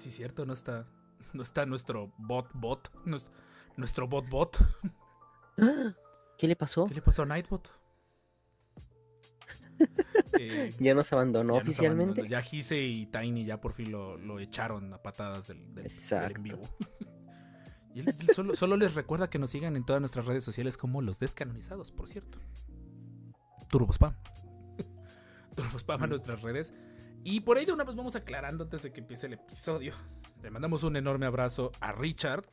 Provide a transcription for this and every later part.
Sí, cierto, no está, no está nuestro bot bot, nues- nuestro bot bot. ¿Qué le pasó? ¿Qué le pasó a Nightbot? Eh, Ya nos abandonó ya nos oficialmente. abandonó. Ya Gise y Tiny ya por fin lo, lo echaron a patadas del, del- del en vivo. Y él- él solo, solo les recuerda que nos sigan en todas nuestras redes sociales como los descanonizados, por cierto. Turbo Spam. Turbo Spam a nuestras redes. Y por ahí de una vez vamos aclarando antes de que empiece el episodio. Le mandamos un enorme abrazo a Richard.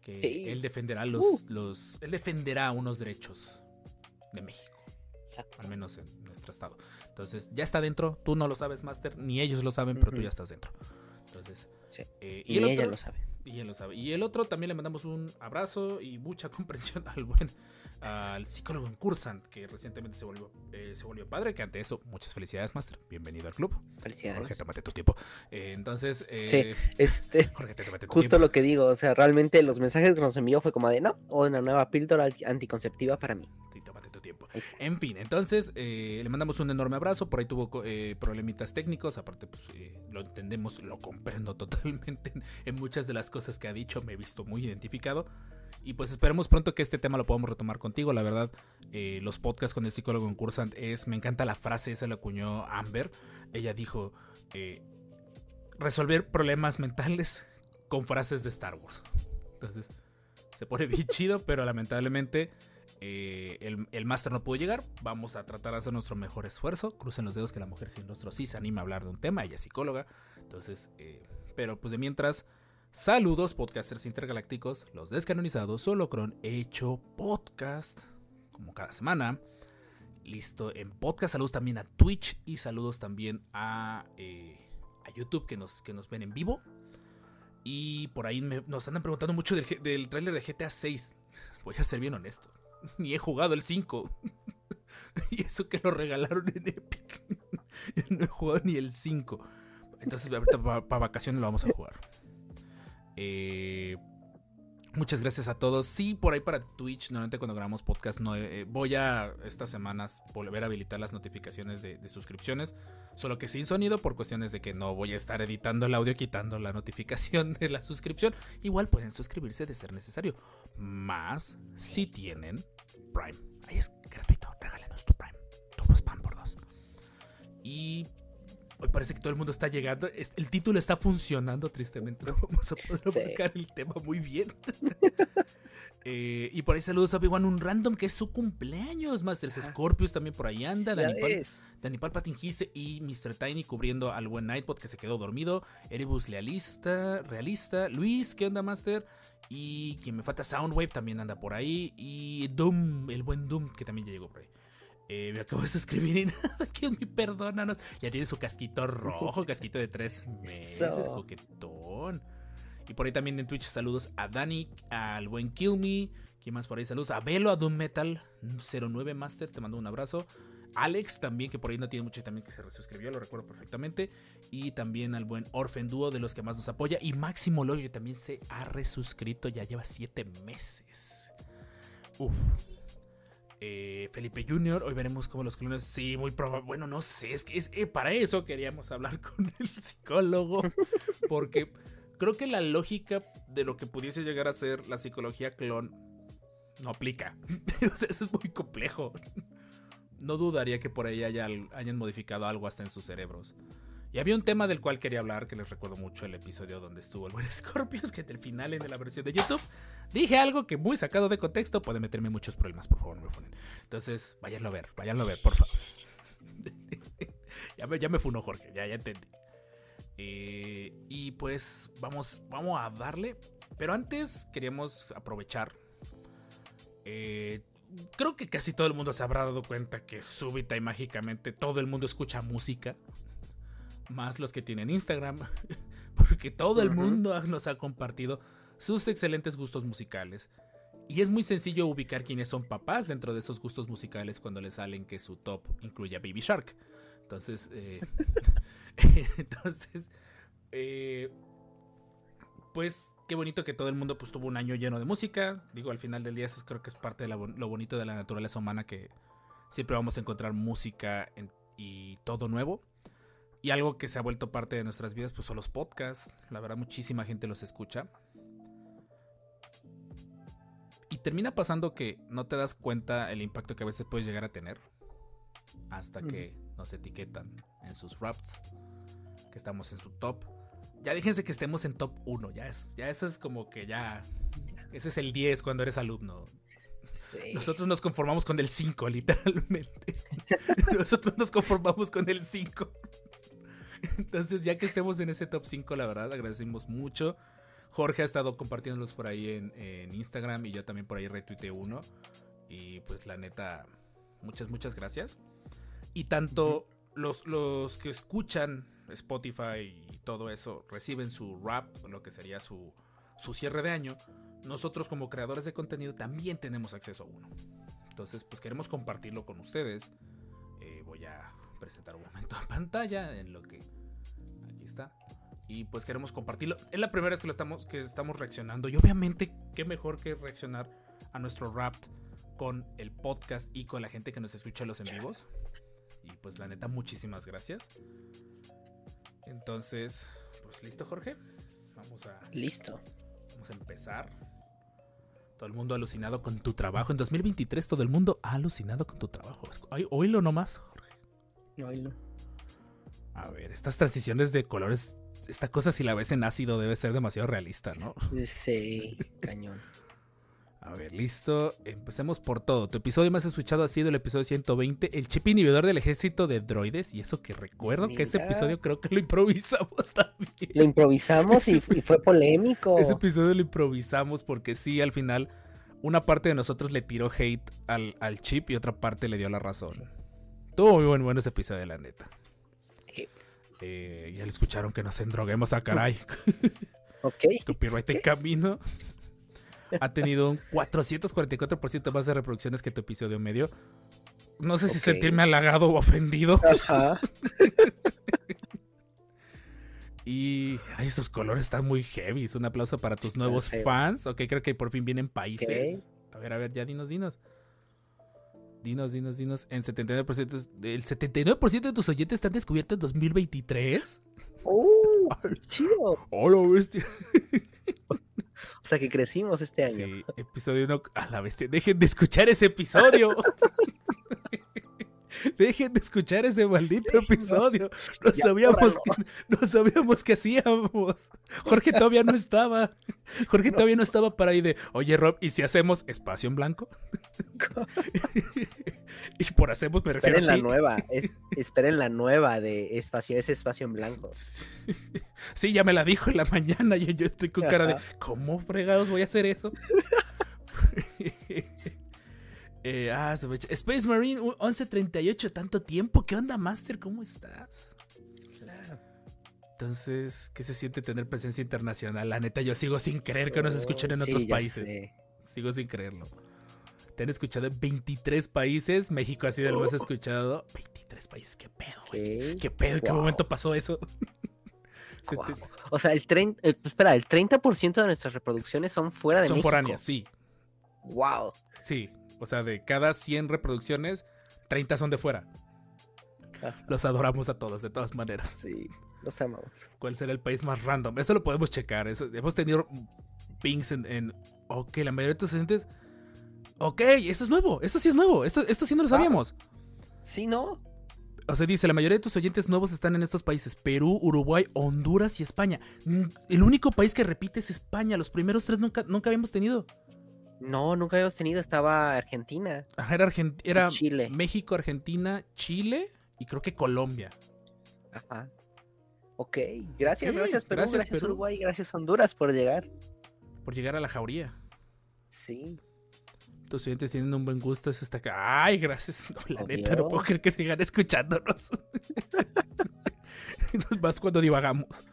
Que Sí. él defenderá los, Uh. los. Él defenderá unos derechos de México Exacto. al menos en nuestro estado. Entonces, ya está dentro, tú no lo sabes, Master, ni ellos lo saben, pero tú ya estás dentro. Entonces, Sí. eh, Y, el ella otro- lo sabe. y él lo sabe. Y el otro también le mandamos un abrazo y mucha comprensión al buen al psicólogo en Cursant, que recientemente se volvió, eh, se volvió padre, que ante eso, muchas felicidades, Master. Bienvenido al club. Jorge, Felicidades. tómate tu tiempo. Eh, entonces, eh, Sí. Este, Jorge, te tómate tu justo tiempo. lo que digo, o sea, realmente los mensajes que nos envió fue como de no, o una nueva píldora anti- anticonceptiva para mí. Sí, tómate tu tiempo. En fin, entonces eh, le mandamos un enorme abrazo. Por ahí tuvo eh, problemitas técnicos. Aparte, pues eh, lo entendemos, lo comprendo totalmente. En, en muchas de las cosas que ha dicho me he visto muy identificado. Y pues esperemos pronto que este tema lo podamos retomar contigo. La verdad, eh, los podcasts con el psicólogo en Cursant es. Me encanta la frase, esa la acuñó Amber. Ella dijo: eh, resolver problemas mentales con frases de Star Wars. Entonces, se pone bien chido, pero lamentablemente eh, el, el máster no pudo llegar. Vamos a tratar de hacer nuestro mejor esfuerzo. Crucen los dedos que la mujer sin rostro sí se anima a hablar de un tema. Ella es psicóloga. Entonces, pero pues de mientras, saludos, podcasters intergalácticos, los descanonizados, Solocron, hecho podcast, como cada semana. Listo en podcast. Saludos también a Twitch y saludos también a, eh, a YouTube que nos, que nos ven en vivo. Y por ahí nos andan preguntando mucho del, del tráiler de GTA 6. Voy a ser bien honesto. Ni he jugado el 5. y eso que lo regalaron en Epic. no he jugado ni el 5. Entonces ahorita para vacaciones lo vamos a jugar. Eh, muchas gracias a todos. Sí, por ahí para Twitch, normalmente cuando grabamos podcast, no, eh, voy a estas semanas volver a habilitar las notificaciones de, suscripciones. Solo que sin sonido por cuestiones de que no voy a estar editando el audio quitando la notificación de la suscripción. Igual pueden suscribirse de ser necesario. Más si tienen Prime. Ahí es gratuito. Regálenos tu Prime. Turbo Spam por dos. Y hoy parece que todo el mundo está llegando. El título está funcionando tristemente. No vamos a poder Sí. abarcar el tema muy bien. Eh, y por ahí saludos a Obi-Wan, un random que es su cumpleaños. Masters Scorpius también por ahí anda. Dani Pal-. Dani y Mr. Tiny cubriendo al buen Nightbot que se quedó dormido. Erebus Lealista, Realista. Luis, ¿qué onda, Master? Y quien me falta, Soundwave también anda por ahí. Y Doom, el buen Doom, que también ya llegó por ahí. Eh, me acabo de suscribir y nada, que perdónanos. Ya tiene su casquito rojo, casquito de tres meses, coquetón. Y por ahí también en Twitch saludos a Dani, al buen Kill Me. ¿Quién más por ahí? Saludos a Velo, a Doom Metal 09 Master, te mando un abrazo. Alex también, que por ahí no tiene mucho y también que se suscribió, lo recuerdo perfectamente. Y también al buen Orphan Duo, de los que más nos apoya. Y Máximo Loyo también se ha resuscrito, ya lleva 7 meses. Uf. Eh, Felipe Jr., hoy veremos cómo los clones. Sí, muy probable. Bueno, no sé, es que es, eh, para eso queríamos hablar con el psicólogo. Porque creo que la lógica de lo que pudiese llegar a ser la psicología clon no aplica. Eso es muy complejo. No dudaría que por ahí haya, hayan modificado algo hasta en sus cerebros. Y había un tema del cual quería hablar, que les recuerdo mucho el episodio donde estuvo el buen Scorpius, que del final en la versión de YouTube dije algo que muy sacado de contexto puede meterme muchos problemas, por favor, no me funen. Entonces, váyanlo a ver, váyanlo a ver, por favor. ya, me, ya me funó Jorge, ya, ya entendí. Eh, y pues vamos, vamos a darle. Pero antes queríamos aprovechar. Eh, creo que casi todo el mundo se habrá dado cuenta que súbita y mágicamente todo el mundo escucha música. Más los que tienen Instagram, porque todo el mundo nos ha compartido sus excelentes gustos musicales. Y es muy sencillo ubicar quiénes son papás dentro de esos gustos musicales cuando les salen que su top incluye a Baby Shark. Entonces, eh, entonces, eh, pues qué bonito que todo el mundo pues tuvo un año lleno de música. Digo, al final del día eso creo que es parte de la lo bonito de la naturaleza humana que siempre vamos a encontrar música en- y todo nuevo. Y algo que se ha vuelto parte de nuestras vidas pues son los podcasts. La verdad muchísima gente los escucha. Y termina pasando que no te das cuenta el impacto que a veces puedes llegar a tener. Hasta que nos etiquetan en sus raps. Que estamos en su top. Ya déjense que estemos en top 1. Ya, es, ya eso es como que ya. Ese es el 10 cuando eres alumno. Sí. Nosotros nos conformamos con el 5, literalmente. Nosotros nos conformamos con el 5. Entonces, ya que estemos en ese top 5, la verdad, agradecemos mucho. Jorge ha estado compartiéndolos por ahí en, en Instagram y yo también por ahí retuiteé uno. Y pues la neta, muchas, muchas gracias. Y tanto los, los que escuchan Spotify y todo eso reciben su rap, lo que sería su, su cierre de año, nosotros como creadores de contenido también tenemos acceso a uno. Entonces, pues queremos compartirlo con ustedes. Eh, voy a presentar un momento a pantalla en lo que aquí está. Y pues queremos compartirlo. Es la primera vez que lo estamos, que estamos reaccionando. Y obviamente, qué mejor que reaccionar a nuestro rap con el podcast y con la gente que nos escucha los en vivos. Y pues la neta, muchísimas gracias. Entonces, pues listo, Jorge. Vamos a, Listo. vamos a empezar. Todo el mundo alucinado con tu trabajo. En 2023 todo el mundo ha alucinado con tu trabajo. Ay, Oílo nomás, A ver, estas transiciones de colores, esta cosa si la ves en ácido debe ser demasiado realista, ¿no? Sí, cañón. A ver, listo. Empecemos por todo. Tu episodio más escuchado ha sido el episodio 120, el chip inhibidor del ejército de droides. Y eso que recuerdo que ese episodio creo que lo improvisamos también. Lo improvisamos y, y fue polémico. Ese episodio lo improvisamos porque sí, al final, una parte de nosotros le tiró hate al, al chip y otra parte le dio la razón. Tuvo muy buen, bueno ese episodio, la neta. Eh, ya lo escucharon que nos endroguemos a caray. Ok. Copyright en camino. Ha tenido un 444% más de reproducciones que tu episodio medio. No sé si sentirme halagado o ofendido. Ajá. Y ay, esos colores están muy heavy. Un aplauso para tus nuevos fans. Ok, creo que por fin vienen países. A ver, a ver, ya dinos, dinos. Dinos, dinos, dinos. En 79%, el 79% de tus oyentes están descubiertos en 2023. ¡Uh! Chido. ¡Hola, bestia! O sea que crecimos este año. Sí, episodio 1 a la bestia. Dejen de escuchar ese episodio. Dejen de escuchar ese maldito episodio. No sabíamos, que, no sabíamos qué hacíamos. Jorge todavía no estaba. Jorge todavía no estaba para ahí de, oye Rob, ¿y si hacemos espacio en blanco? y por hacemos me refiero Esperen a la ti. nueva. Es, esperen la nueva de espacio, ese espacio en blanco. Sí, ya me la dijo en la mañana y yo estoy con cara de. ¿cómo fregados voy a hacer eso? Eh, ah, Space Marine 1138, tanto tiempo. ¿Qué onda, Master? ¿Cómo estás? Claro. Entonces, ¿qué se siente tener presencia internacional? La neta, yo sigo sin creer que nos escuchen en Oh, Sí, otros ya países. sé. Sigo sin creerlo. Te han escuchado en 23 países. México ha sido el más escuchado. 23 países, qué pedo, güey. ¿Qué pedo? ¿En qué Wow. momento pasó eso? Te- O sea, el 30, eh, espera, el 30% de nuestras reproducciones son fuera de Son México. foráneas, sí. Wow. Sí, o sea, de cada 100 reproducciones, 30 son de fuera. Ajá. Los adoramos a todos, de todas maneras. Sí, los amamos. ¿Cuál será el país más random? Eso lo podemos checar. eso- hemos tenido pings en, en- Ok, la mayoría de tus oyentes... Ok, eso es nuevo. Eso sí es nuevo. Esto, esto sí no lo sabíamos. Sí, ¿no? O sea, dice, la mayoría de tus oyentes nuevos están en estos países. Perú, Uruguay, Honduras y España. Mm, El único país que repite es España. Los primeros tres nunca, nunca habíamos tenido. No, nunca habíamos tenido, estaba Argentina. Ajá, Era, Argent- era Chile. México, Argentina, Chile y creo que Colombia. Ajá. Ok, gracias, gracias Perú, gracias, gracias, Perú. Uruguay, gracias Honduras por llegar. Por llegar a la jauría. Sí. Tus oyentes tienen un buen gusto, eso está acá. Ay, gracias. No, la neta, no puedo creer que sigan escuchándonos. Más cuando divagamos.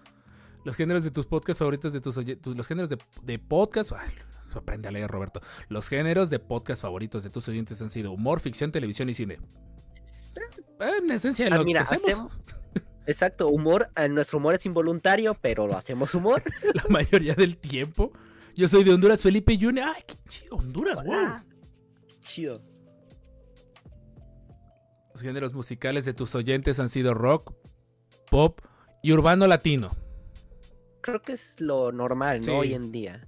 Los géneros de tus podcasts favoritos de tus, oye- tus- los géneros de, de podcast. Ay, aprende a leer, Roberto. Los géneros de podcast favoritos de tus oyentes han sido humor, ficción, televisión y cine. Eh, En esencia, Ah, lo mira, que hacemos. hacemos. Exacto, humor. eh, Nuestro humor es involuntario, pero lo hacemos humor. la mayoría del tiempo. Yo soy de Honduras, Felipe Junior. Ay, qué chido, Honduras, wow. Hola. Chido. Los géneros musicales de tus oyentes han sido rock, pop y urbano latino. Creo que es lo normal, ¿no? Sí. Hoy en día.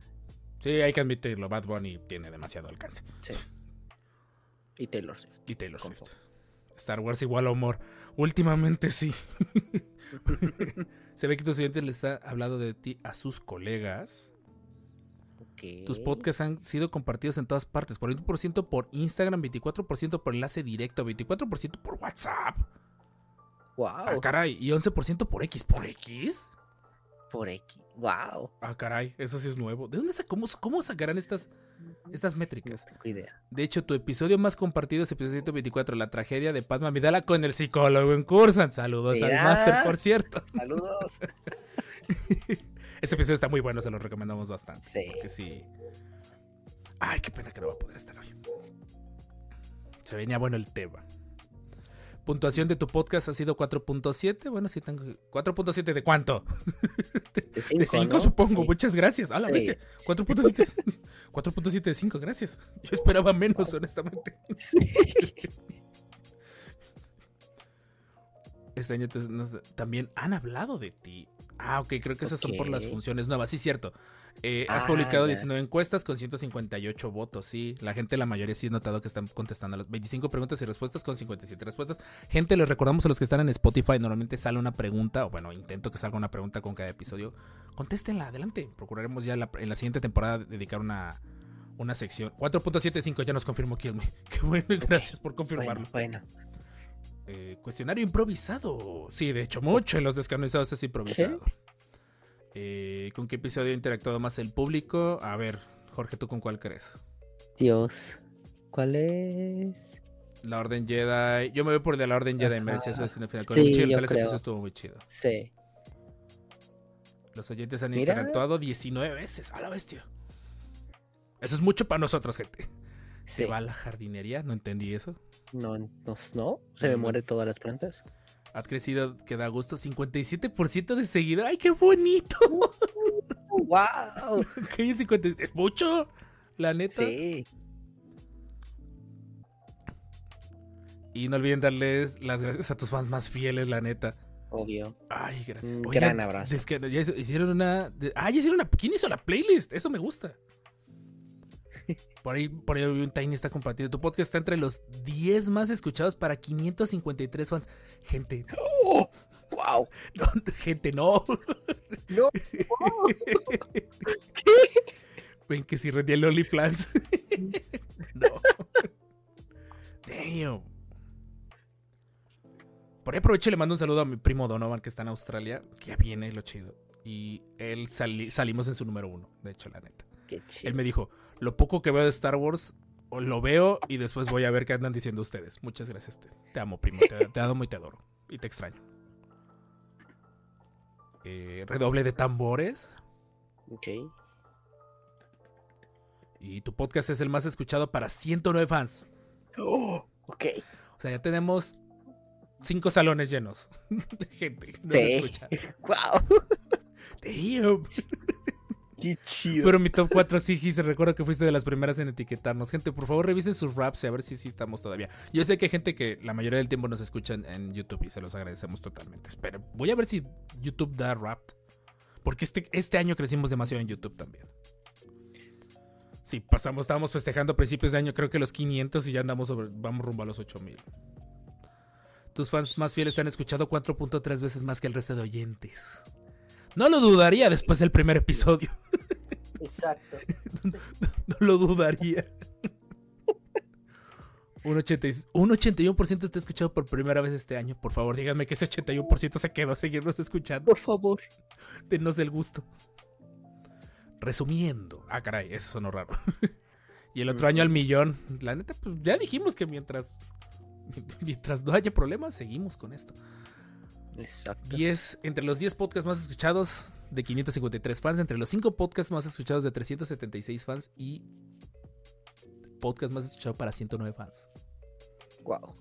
Sí, hay que admitirlo, Bad Bunny tiene demasiado alcance. Sí. Y Taylor Swift. Y Taylor Swift. Star Wars igual a humor. Últimamente sí. Se ve que tus oyentes les han hablado de ti a sus colegas. Ok. Tus podcasts han sido compartidos en todas partes. 41% por Instagram, 24% por enlace directo, 24% por WhatsApp. Wow. Ah, caray. Y 11% por X. ¿Por X? Por X. Wow. Ah, caray. Eso sí es nuevo. ¿De dónde sa- cómo, cómo sacarán estas, estas No métricas? tengo idea. De hecho, tu episodio más compartido es episodio 124, la tragedia de Padma Vidala con el psicólogo en Cursan. Saludos al máster, por cierto. Saludos. Ese episodio está muy bueno, se lo recomendamos bastante. Sí. Porque sí. Ay, qué pena que no va a poder estar hoy. Se venía bueno el tema. Puntuación de tu podcast ha sido 4.7. Bueno, sí tengo. ¿4.7 de cuánto? De 5, De 5, supongo. Sí. Muchas gracias. A la Sí. bestia. 4.7. 4.7 de 5, gracias. Yo esperaba menos, honestamente. Sí. Este año te- nos- también han hablado de ti. Ah, ok, creo que esas son por las funciones nuevas. Sí, cierto. Eh, has Ah, publicado. 19 encuestas con 158 votos. Sí, la gente, la mayoría sí he notado que están contestando a las 25 preguntas y respuestas con 57 respuestas. Gente, les recordamos a los que están en Spotify, normalmente sale una pregunta, o bueno, intento que salga una pregunta con cada episodio. Contéstenla, adelante. Procuraremos ya la- en la siguiente temporada dedicar una, una sección. 4.75 ya nos confirmó Kill Me. Qué bueno, gracias por confirmarlo. Bueno, bueno. Eh, cuestionario improvisado. Sí, de hecho, mucho en los descanonizados es improvisado. Eh, ¿Con qué episodio ha interactuado más el público? A ver, Jorge, ¿tú con cuál crees? Dios. ¿Cuál es? La Orden Jedi. Yo me voy por el de la Orden Jedi. Ajá. Merece eso es en el final. Con Sí, el chill, yo creo. episodio estuvo muy chido. Sí. Los oyentes han Mira. interactuado 19 veces. A la bestia. Eso es mucho para nosotros, gente. Sí. Se va a la jardinería. No entendí eso. No, no, no. Se me No. mueren todas las plantas. Ha crecido, que da gusto. 57% de seguidor. ¡Ay, qué bonito! ¡Wow! Ok, 50 Es mucho. La neta. Sí. Y no olviden darles las gracias a tus fans más fieles, la neta. Obvio. Ay, gracias. Un Oigan, gran abrazo. es que ya hicieron una. ah, ya hicieron una. ¿Quién hizo la playlist? Eso me gusta. Por ahí, por ahí un Tiny está compartiendo. Tu podcast está entre los 10 más escuchados para 553 fans. Gente, ¡Wow! no, gente, no. No. Ven que si rendí el OnlyFans. no. Damn. Por ahí aprovecho y le mando un saludo a mi primo Donovan que está en Australia. Que ya viene lo chido. Y él sali- salimos en su número uno, de hecho, la neta. Qué Él chido. me dijo, lo poco que veo de Star Wars, lo veo y después voy a ver qué andan diciendo ustedes. Muchas gracias. Te, te amo, primo. Te, te amo y te adoro. Y te extraño. Eh, redoble de tambores. Ok. Y tu podcast es el más escuchado para 109 fans. Ok. O sea, ya tenemos cinco salones llenos de gente. que nos Sí. escucha. ¡Wow! Damn. Qué chido. Pero mi top 4 sí, Gis, recuerdo que fuiste de las primeras en etiquetarnos. Gente, por favor, revisen sus raps y a ver si sí estamos todavía. Yo sé que hay gente que la mayoría del tiempo nos escucha en, en YouTube y se los agradecemos totalmente. Espero, voy a ver si YouTube da rap. Porque este, este año crecimos demasiado en YouTube también. Sí, pasamos, estábamos festejando principios de año, creo que los 500 y ya andamos sobre, vamos rumbo a los 8000. Tus fans más fieles han escuchado 4.3 veces más que el resto de oyentes. No lo dudaría después del primer episodio. Exacto. No lo dudaría. Un, 80 y- un 81% está escuchado por primera vez este año. Por favor, díganme que ese 81% se quedó a seguirnos escuchando. Por favor. Denos el gusto. Resumiendo. Ah, caray, eso sonó raro. y el otro año al millón. La neta, pues ya dijimos que mientras. Mientras no haya problemas, seguimos con esto. Exacto. 10, entre los 10 podcasts más escuchados de 553 fans, entre los 5 podcasts más escuchados de 376 fans y podcast más escuchado para 109 fans. Wow.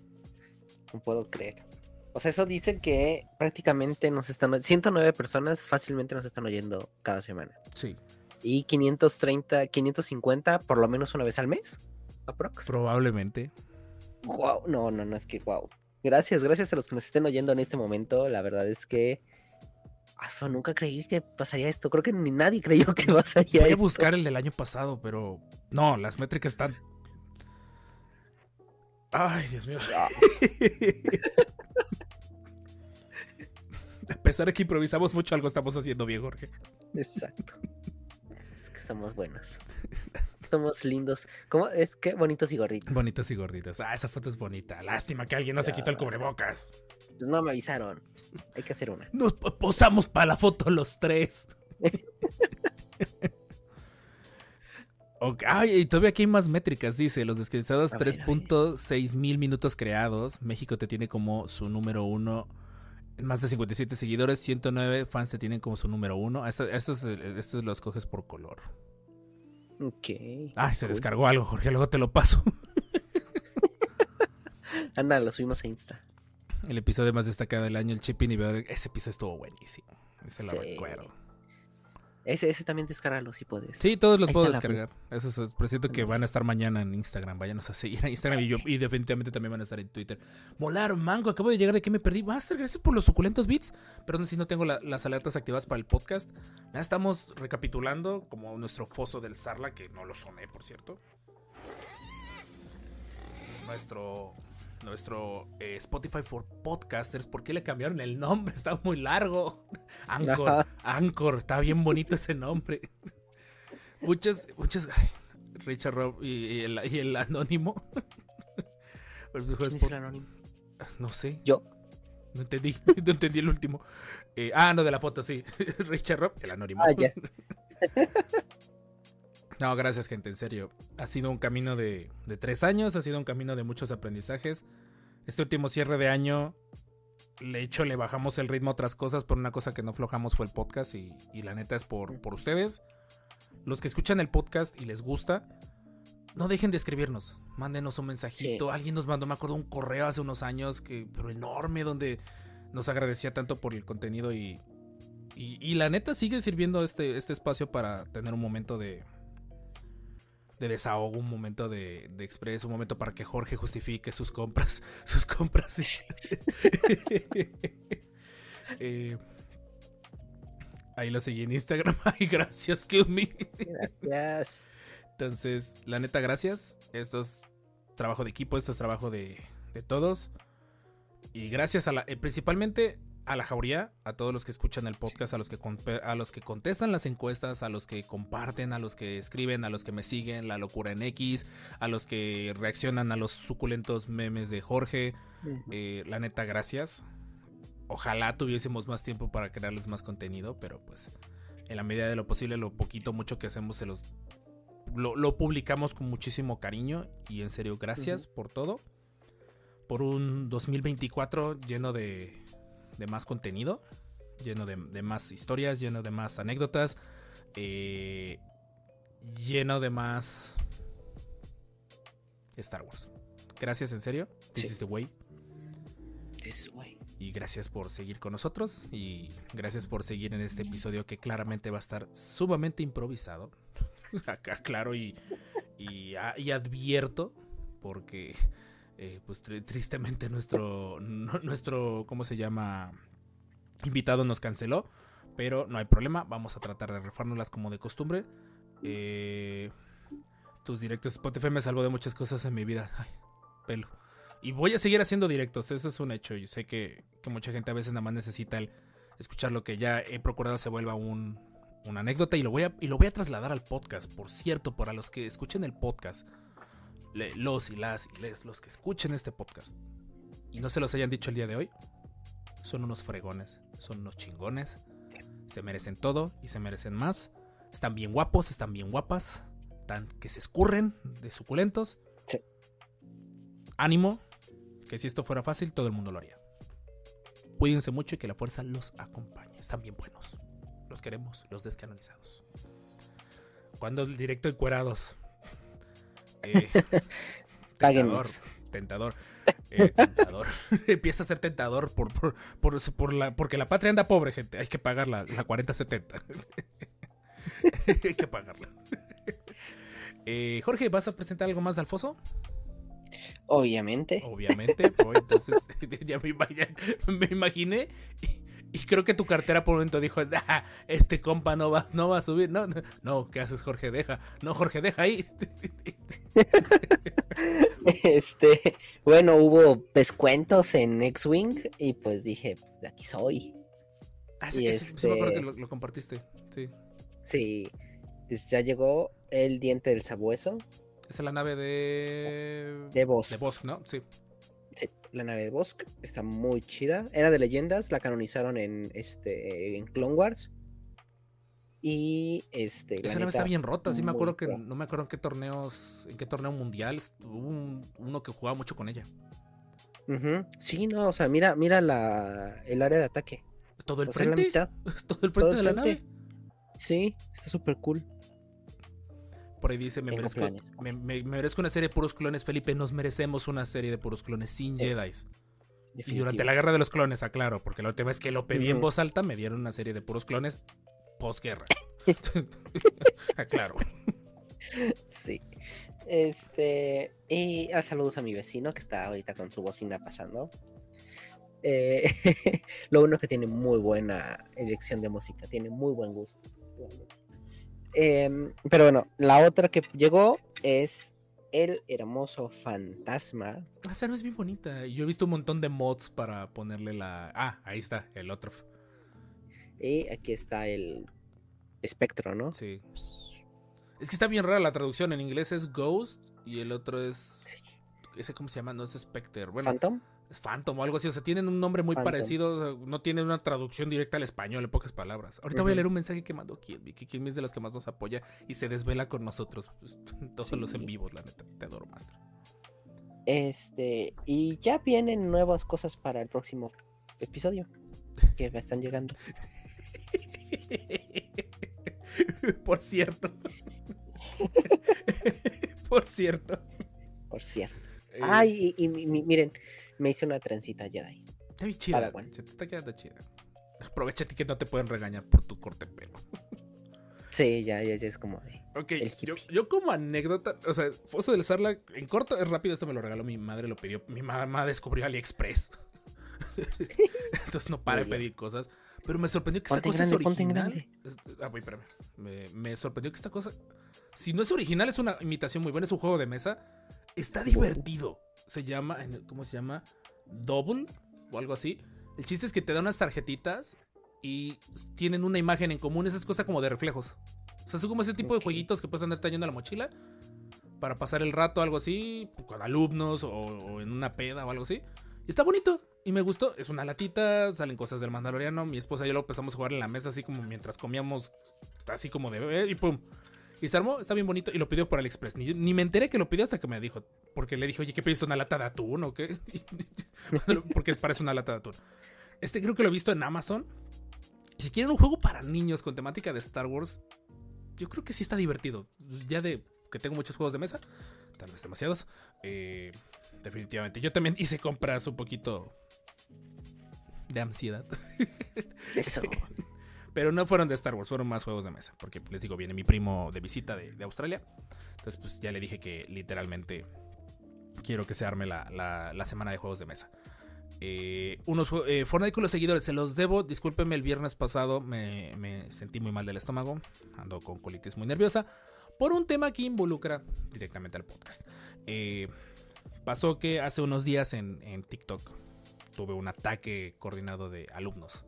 No puedo creer. O sea, eso dicen que prácticamente nos están... 109 personas fácilmente nos están oyendo cada semana. Sí. Y 530, 550 por lo menos una vez al mes. Aprox. Probablemente. Wow. No, no, no, es que wow. Gracias, gracias a los que nos estén oyendo en este momento. La verdad es que... Aso, nunca creí que pasaría esto. Creo que ni nadie creyó que pasaría Voy a esto. buscar el del año pasado, pero no, las métricas están. Ay, Dios mío. A pesar de que improvisamos mucho, algo estamos haciendo bien, Jorge. Exacto. Es que somos buenos. Somos lindos. ¿Cómo? Es que bonitos y gorditos. Bonitas y gorditas. Ah, esa foto es bonita. Lástima que alguien no se quitó el cubrebocas. Pues no me avisaron. Hay que hacer una. Nos po- posamos para la foto los tres. Ok, Ay, y todavía aquí hay más métricas, dice, los descansados A ver, a ver. 3.6 mil minutos creados, México te tiene como su número uno, más de 57 seguidores, 109 fans te tienen como su número uno, estos, estos, estos los coges por color. Ok. Ay, se Cool. descargó algo, Jorge, luego te lo paso. Anda, lo subimos a Insta. El episodio más destacado del año, el Chipping y Bear- ese episodio estuvo buenísimo, ese lo recuerdo. Ese, ese también descárgalo si puedes. Sí, todos los Ahí puedo descargar. Eso es, presiento que van a estar mañana en Instagram. Váyanos a seguir a Instagram y, yo, y definitivamente también van a estar en Twitter. Molar, mango, acabo de llegar de que me perdí. Master, gracias por los suculentos beats. Perdón si no tengo la- las alertas activadas para el podcast. Ya estamos recapitulando como nuestro foso del Sarla, que no lo soné, por cierto. Nuestro, nuestro eh, Spotify for Podcasters. ¿Por qué le cambiaron el nombre? Está muy largo. Anchor. Anchor, está bien bonito ese nombre. Muchas, muchas. ay, Richard Rob y, y el, y el anónimo. Viejo ¿Quién es el anónimo? no sé, Yo. no entendí, no entendí el último. Eh, ah, no, de la foto, sí. Richard Rob, el anónimo. Ah. No, gracias, gente, en serio. Ha sido un camino de, de tres años, ha sido un camino de muchos aprendizajes. Este último cierre de año, de hecho, le bajamos el ritmo a otras cosas, pero una cosa que no flojamos fue el podcast y, y la neta es por, por ustedes. Los que escuchan el podcast y les gusta, no dejen de escribirnos. Mándenos un mensajito. Sí. Alguien nos mandó, me acuerdo, un correo hace unos años, que, pero enorme, donde nos agradecía tanto por el contenido y, y, y la neta sigue sirviendo este, este espacio para tener un momento de, de desahogo, un momento de, de express, un momento para que Jorge justifique sus compras, sus compras. Eh, ahí lo seguí en Instagram. Ay, gracias, Kill Gracias. Entonces, la neta, gracias. Esto es trabajo de equipo, esto es trabajo de, de todos. Y gracias a la, eh, principalmente a la jauría, a todos los que escuchan el podcast, a los que, a los que contestan las encuestas, a los que comparten, a los que escriben, a los que me siguen, la locura en X, a los que reaccionan a los suculentos memes de Jorge. Eh, la neta, gracias. Ojalá tuviésemos más tiempo para crearles más contenido, pero pues en la medida de lo posible, lo poquito, mucho que hacemos, se los lo, lo publicamos con muchísimo cariño y en serio, gracias por todo. Por un 2024 lleno de, de más contenido, lleno de, de más historias, lleno de más anécdotas, eh, lleno de más Star Wars. Gracias, en serio. This Sí. is the way. This way. Y gracias por seguir con nosotros. Y gracias por seguir en este episodio que claramente va a estar sumamente improvisado. Acá, claro, y, y, a- y advierto, porque eh, pues tri- tristemente nuestro, nuestro, ¿cómo se llama? Invitado nos canceló. Pero no hay problema, vamos a tratar de refárnoslas como de costumbre. Eh, tus directos Spotify me salvó de muchas cosas en mi vida. Ay, pelo. Y voy a seguir haciendo directos, eso es un hecho. Yo sé que, que mucha gente a veces nada más necesita escuchar lo que ya he procurado se vuelva un, una anécdota y lo, voy a, y lo voy a trasladar al podcast. Por cierto, para los que escuchen el podcast, los y las y les, los que escuchen este podcast y no se los hayan dicho el día de hoy, son unos fregones, son unos chingones, se merecen todo y se merecen más. Están bien guapos, están bien guapas, tan que se escurren de suculentos. Sí. Ánimo, que si esto fuera fácil, todo el mundo lo haría. Cuídense mucho y que la fuerza los acompañe. Están bien buenos. Los queremos, los descanonizados. Cuando el directo encuerados. Eh, tentador, tentador. eh, tentador. Empieza a ser tentador por, por, por- por la, porque la patria anda pobre, gente. Hay que pagar la, la 4070. Hay que pagarla. Eh, Jorge, ¿vas a presentar algo más de Alfoso? Obviamente. Obviamente, pues, entonces ya me, ima- me imaginé y, y creo que tu cartera por un momento dijo, "Ah, este compa no va, no va a subir, no, no, no, ¿qué haces Jorge? Deja, no Jorge, deja ahí. Este, bueno, hubo descuentos en X-Wing y pues dije, pues de aquí soy. Ah, sí, me acuerdo que este- lo, lo compartiste, sí. Sí, ya llegó el diente del sabueso Esa es la nave de... de Bossk. De Bossk, ¿no? Sí. La nave de Bossk está muy chida. Era de leyendas, la canonizaron en este en Clone Wars. Y este. Esa nave está bien rota, sí me acuerdo que no me acuerdo en qué torneos, en qué torneo mundial hubo un- uno que jugaba mucho con ella. Sí, no, o sea, mira, mira la, el área de ataque. Todo el o sea, la frente, mitad. todo el frente todo el de la frente. nave. Sí, está súper cool. Por ahí dice, me Tengo merezco, me, me- me merezco una serie de puros clones, Felipe. Nos merecemos una serie de puros clones sin Eh, Jedi. Y durante la guerra de los clones, aclaro, porque la última vez que lo pedí en voz alta me dieron una serie de puros clones posguerra. aclaro. Sí. Este. Y ah, saludos a mi vecino que está ahorita con su bocina pasando. Eh, lo bueno que tiene muy buena elección de música, tiene muy buen gusto. Em, pero bueno, la otra que llegó es el hermoso fantasma. Esa no es bien bonita. Yo he visto un montón de mods para ponerle la. Ah, ahí está, el otro. Y aquí está el espectro, ¿no? Sí. Es que está bien rara la traducción. En inglés es Ghost y el otro es. Sí. Ese, ¿cómo se llama? No es Spectre. Bueno, Phantom. Es Phantom o algo así. O sea, tienen un nombre muy Phantom. parecido. no tienen una traducción directa al español, en pocas palabras. Ahorita voy a leer un mensaje que mandó Kilby. Que Kilby es de los que más nos apoya y se desvela con nosotros. pues, Todos los en Sí. vivos, la neta. Te adoro, maestro. Este. Y ya vienen nuevas cosas para el próximo episodio. Que me están llegando. Por cierto. Por cierto. Por cierto. Eh, Ay, y, y mi- mi- miren, me hice una trencita Jedi. Está bien chida. Te está quedando chida. Aprovechate que no te pueden regañar por tu corte pelo. Sí, ya, ya, ya es como de. Ok, yo, yo como anécdota, o sea, Foso del Sarla, en corto, es rápido, esto me lo regaló mi madre, lo pidió, mi mamá descubrió AliExpress. Entonces no para de pedir cosas. Pero me sorprendió que Ponte esta cosa grande, es original. ah, voy, espérame. Me, me sorprendió que esta cosa, si no es original, es una imitación muy buena, es un juego de mesa. Está divertido. Se llama, ¿cómo se llama? Double o algo así. El chiste es que te dan unas tarjetitas y tienen una imagen en común. Esa es cosa como de reflejos. O sea, son como ese tipo de jueguitos que puedes andar trayendo a la mochila para pasar el rato, algo así, con alumnos o, o en una peda o algo así. Y está bonito y me gustó. Es una latita, salen cosas del Mandaloriano. Mi esposa y yo lo empezamos a jugar en la mesa así como mientras comíamos, así como de bebé y pum. Y se armó, está bien bonito y lo pidió por AliExpress. Ni, ni me enteré que lo pidió hasta que me dijo. Porque le dije, oye, ¿qué pediste? ¿Una lata de atún o qué? porque parece una lata de atún. Este creo que lo he visto en Amazon. Si quieren un juego para niños con temática de Star Wars, yo creo que sí está divertido. Ya de que tengo muchos juegos de mesa, tal vez demasiados. eh, definitivamente. Yo también hice compras un poquito de ansiedad. Eso. Pero no fueron de Star Wars, fueron más juegos de mesa. Porque les digo, viene mi primo de visita de, de Australia. Entonces, pues ya le dije que literalmente quiero que se arme la, la- la semana de juegos de mesa. Eh, unos eh, Fortnite con los seguidores, se los debo. Discúlpenme, el viernes pasado me, me sentí muy mal del estómago. Ando con colitis muy nerviosa. Por un tema que involucra directamente al podcast. Eh, pasó que hace unos días en, en TikTok tuve un ataque coordinado de alumnos.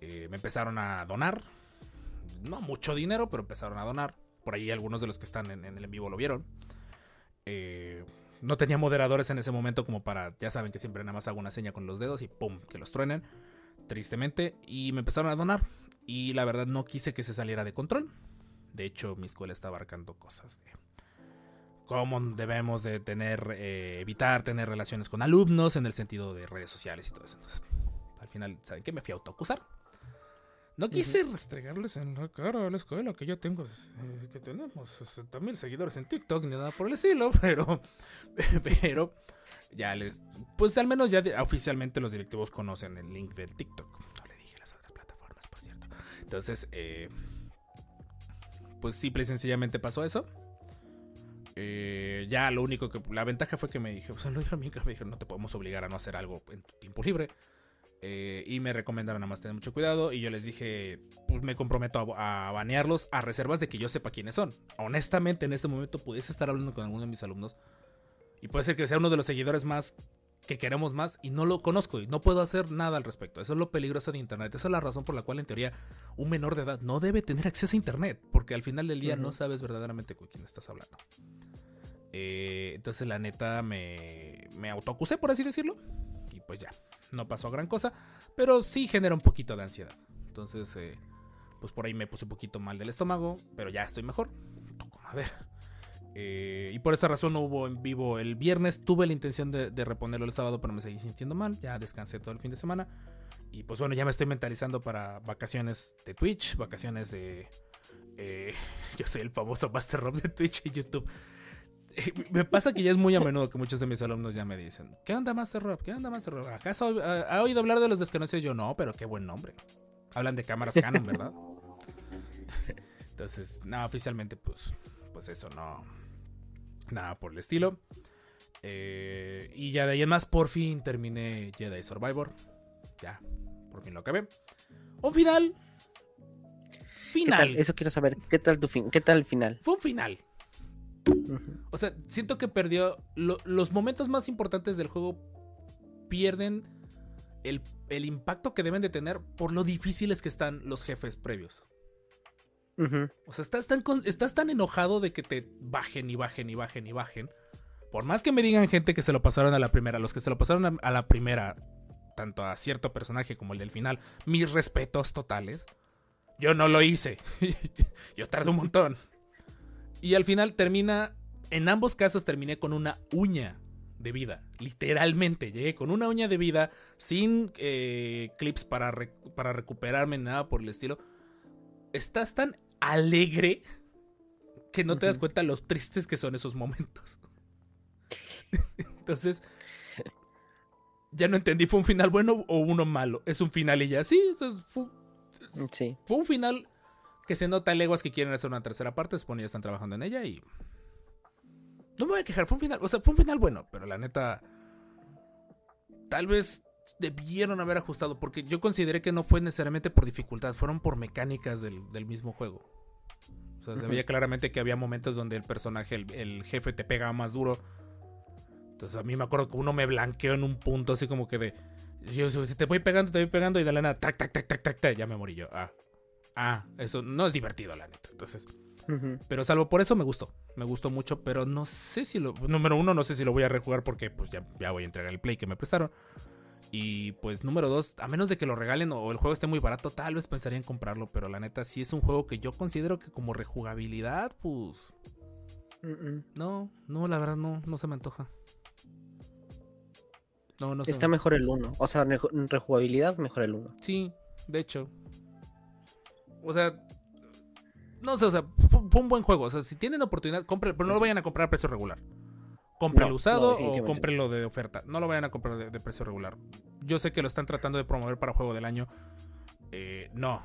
Eh, me empezaron a donar. No mucho dinero, pero empezaron a donar. Por ahí algunos de los que están en, el en vivo lo vieron. Eh, no tenía moderadores en ese momento como para, ya saben que siempre nada más hago una seña con los dedos y ¡pum! que los truenen. Tristemente. Y me empezaron a donar. Y la verdad no quise que se saliera de control. De hecho, mi escuela está abarcando cosas de cómo debemos de tener, eh, evitar tener relaciones con alumnos en el sentido de redes sociales y todo eso. Entonces, al final, ¿saben qué? Me fui a autoacusar. No quise restregarles en la cara a la escuela que yo tengo, eh, que tenemos 60 mil seguidores en TikTok ni nada por el estilo, pero, pero ya les, pues al menos ya de- oficialmente los directivos conocen el link del TikTok. No le dije las otras plataformas, por cierto. Entonces, eh, pues simple y sencillamente pasó eso. Eh, ya lo único que, la ventaja fue que me dije, pues lo dijeron bien claro, me dijeron, no te podemos obligar a no hacer algo en tu tiempo libre. Eh, y me recomendaron nada más tener mucho cuidado. Y yo les dije, pues me comprometo a, a banearlos a reservas de que yo sepa quiénes son. Honestamente, en este momento pudiese estar hablando con alguno de mis alumnos. Y puede ser que sea uno de los seguidores más que queremos más y no lo conozco y no puedo hacer nada al respecto. Eso es lo peligroso de Internet. Esa es la razón por la cual en teoría un menor de edad no debe tener acceso a Internet. Porque al final del día no sabes verdaderamente con quién estás hablando. Eh, entonces la neta me, me autoacusé, por así decirlo. Y pues ya, no pasó gran cosa. Pero sí genera un poquito de ansiedad. Entonces, eh, pues por ahí me puse un poquito mal del estómago. Pero ya estoy mejor. Toco madera. Eh, y por esa razón no hubo en vivo el viernes. Tuve la intención de, reponerlo el sábado, pero me seguí sintiendo mal. Ya descansé todo el fin de semana. Y pues bueno, ya me estoy mentalizando para vacaciones de Twitch, vacaciones de... eh, yo soy el famoso Master Rob de Twitch y YouTube. Eh, Me pasa que ya es muy a menudo que muchos de mis alumnos ya me dicen, ¿qué onda Master Rob? ¿Qué onda Master Rob? ¿Acaso ha, ha oído hablar de los desconocidos? Yo no, pero qué buen nombre. Hablan de cámaras Canon, ¿verdad? Entonces, no, oficialmente pues, pues eso, no. Nada por el estilo. Eh, y ya de ahí en más, por fin terminé Jedi Survivor. Ya, por fin lo acabé. Un final. Final. Eso quiero saber. ¿Qué tal tu fin? ¿Qué tal el final? Fue un final. O sea, siento que perdió. lo- los momentos más importantes del juego pierden el, el impacto que deben de tener por lo difíciles que están los jefes previos. O sea, estás tan, con- estás tan enojado de que te bajen y bajen y bajen y bajen. Por más que me digan gente que se lo pasaron a la primera, los que se lo pasaron a, a la primera, tanto a cierto personaje como el del final, mis respetos totales. Yo no lo hice. Yo tardé un montón. Y al final termina, en ambos casos terminé con una uña de vida. Literalmente, llegué con una uña de vida, sin eh, clips para, re- para recuperarme, nada por el estilo. Estás tan alegre que no te das cuenta lo tristes que son esos momentos. Entonces, ya no entendí, ¿fue un final bueno o uno malo? Es un final y ya, sí, fue, Sí. fue un final que se nota leguas que quieren hacer una tercera parte, supone ya están trabajando en ella y... No me voy a quejar, fue un final, o sea, fue un final bueno, pero la neta... Tal vez debieron haber ajustado, porque yo consideré que no fue necesariamente por dificultad, fueron por mecánicas del, del mismo juego. O sea, se veía claramente que había momentos donde el personaje, el, el jefe te pegaba más duro. Entonces a mí me acuerdo que uno me blanqueó en un punto así como que de... Yo si te voy pegando, te voy pegando y de la nada, tac, tac, tac, tac, tac, tac, ya me morí yo. Ah, ah, eso no es divertido, la neta. Entonces, Pero salvo por eso me gustó. Me gustó mucho, pero no sé si lo... Número uno, no sé si lo voy a rejugar porque pues ya, ya voy a entregar el play que me prestaron. Y pues número dos, a menos de que lo regalen o el juego esté muy barato, tal vez pensaría en comprarlo. Pero la neta sí es un juego que yo considero que como rejugabilidad, pues... No, no, la verdad no, no se me antoja. No, no Está me- mejor el 1. O sea, en rejugabilidad, mejor el 1. Sí, de hecho. O sea, no sé, o sea, fue, un buen juego. O sea, si tienen oportunidad, compren, pero no lo vayan a comprar a precio regular. Compren No, usado no, o comprenlo de oferta. No lo vayan a comprar de, de precio regular. Yo sé que lo están tratando de promover para juego del año. Eh, no.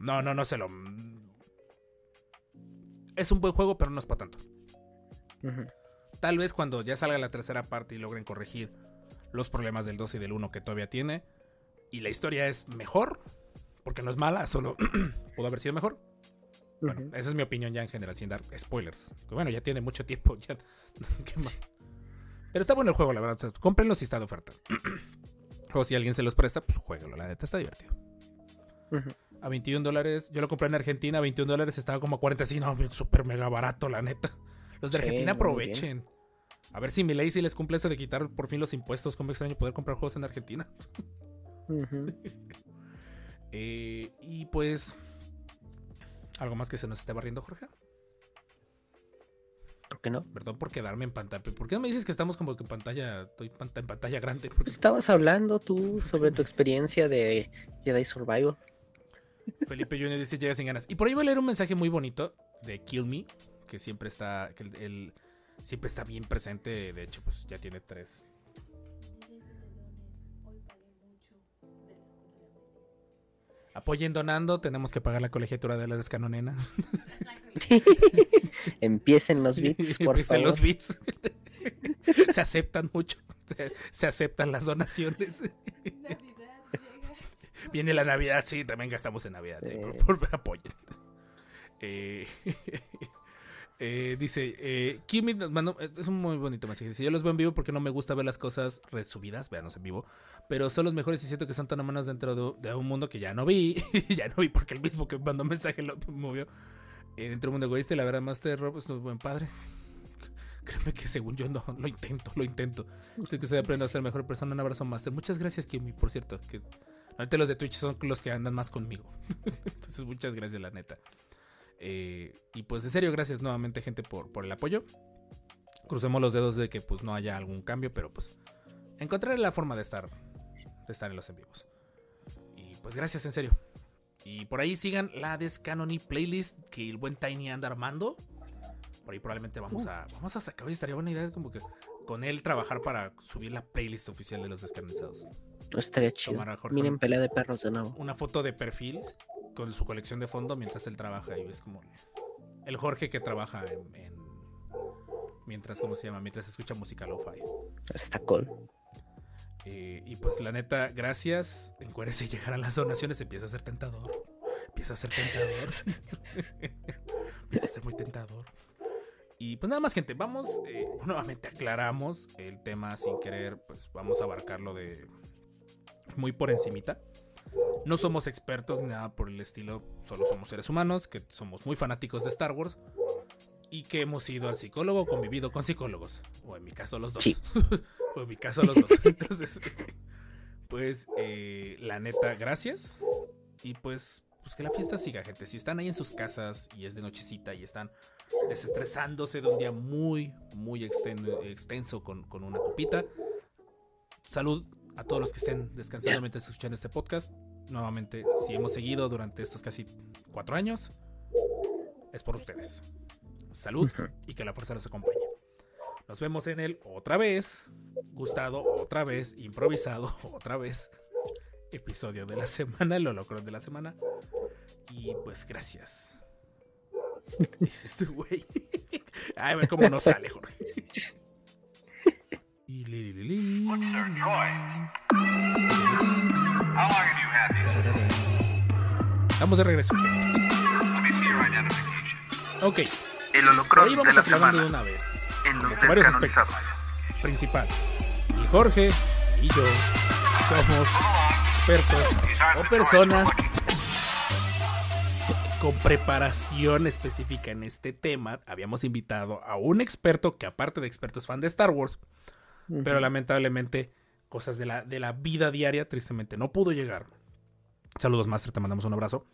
No, no, no se lo. Es un buen juego, pero no es para tanto. Tal vez cuando ya salga la tercera parte y logren corregir los problemas del 2 y del 1 que todavía tiene. Y la historia es mejor. Porque no es mala, solo pudo haber sido mejor. Bueno, esa es mi opinión ya en general, sin dar spoilers. Que bueno, ya tiene mucho tiempo. Ya, qué mal. Pero está bueno el juego, la verdad. o sea, cómprenlo si está de oferta. o si alguien se los presta, pues jueguenlo. La neta está divertido. A 21 dólares. Yo lo compré en Argentina. A 21 dólares estaba como a 40. Sí, no, súper mega barato, la neta. Los de Sí, Argentina aprovechen. A ver si mi ley sí les cumple eso de quitar por fin los impuestos. Como extraño poder comprar juegos en Argentina. Eh, y pues. ¿Algo más que se nos esté barriendo, Jorge? ¿por qué no? Perdón por quedarme en pantalla. ¿Por qué no me dices que estamos como que en pantalla, estoy en pantalla grande? Porque Estabas hablando tú sobre tu experiencia de Jedi Survival. Felipe Junior dice llega sin ganas. Y por ahí voy a leer un mensaje muy bonito de Kill Me, que siempre está, que siempre está bien presente. De hecho, pues ya tiene tres. Apoyen donando, tenemos que pagar la colegiatura de la descanonena. Empiecen los beats, por Empiecen favor. los bits. se aceptan mucho. Se, se aceptan las donaciones. Viene la Navidad, sí, también gastamos en Navidad. Sí, por, por- apoyen. Eh, eh, dice, eh, Kimi nos mandó- es un muy bonito mensaje. Dice, yo los veo en vivo porque no me gusta ver las cosas resubidas, véanos en vivo, pero son los mejores y siento que son tan humanos dentro de, un mundo que ya no vi, ya no vi porque el mismo que mandó mensaje lo movió. Eh, dentro de un mundo egoísta y la verdad pues no es buen padre. Créeme que según yo no, lo intento, lo intento. Estoy que estoy aprendiendo a ser mejor persona. Un abrazo, Master. Muchas gracias, Kimi, por cierto. Que ahorita los de Twitch son los que andan más conmigo. Entonces, muchas gracias, la neta. Eh, y pues, en serio, gracias nuevamente, gente, por, por el apoyo. Crucemos los dedos de que pues no haya algún cambio, pero pues encontraré la forma de estar, de estar en los en vivos. Y pues gracias, en serio. Y por ahí sigan la Descanony playlist que el buen Tiny anda armando. Por ahí probablemente vamos a, vamos a sacar. Oye, estaría buena idea como que con él trabajar para subir la playlist oficial de los descanonizados. No estaría chido. Miren pelea de perros de nuevo. Una foto de perfil con su colección de fondo mientras él trabaja. Y ves como el Jorge que trabaja en, en- mientras, ¿cómo se llama? Mientras escucha música lo-fi. Está cool. Eh, y pues la neta, gracias. Encuérese y llegarán las donaciones. Empieza a ser tentador. Empieza a ser tentador. Empieza a ser muy tentador. Y pues nada más, gente. Vamos, eh, nuevamente aclaramos el tema sin querer. Pues vamos a abarcarlo de muy por encimita. No somos expertos ni nada por el estilo. Solo somos seres humanos que somos muy fanáticos de Star Wars. Y que hemos ido al psicólogo convivido con psicólogos. O en mi caso los dos. Sí. o en mi caso los dos. Entonces, pues eh, la neta, gracias. Y pues, pues que la fiesta siga, gente. Si están ahí en sus casas y es de nochecita y están desestresándose de un día muy, muy exten- extenso con, con una copita. Salud a todos los que estén descansando mientras escuchan este podcast. Nuevamente, si hemos seguido durante estos casi cuatro años, es por ustedes. Salud y que la fuerza los acompañe. Nos vemos en el otra vez, gustado otra vez, improvisado otra vez, episodio de la semana, el holocron de la semana. Y pues gracias. Dices tú, güey. A ver cómo no sale, Jorge. Y li, li, li, li. How long have you had these? Estamos de regreso. Let me see your identification. Ok, El holocron ahí vamos aclarando de una vez. en los varios aspectos. Principal. Y Jorge y yo somos expertos o personas con preparación específica en este tema. Habíamos invitado a un experto que aparte de experto es fan de Star Wars, pero lamentablemente cosas de la, de la vida diaria tristemente no pudo llegar. Saludos Master, te mandamos un abrazo.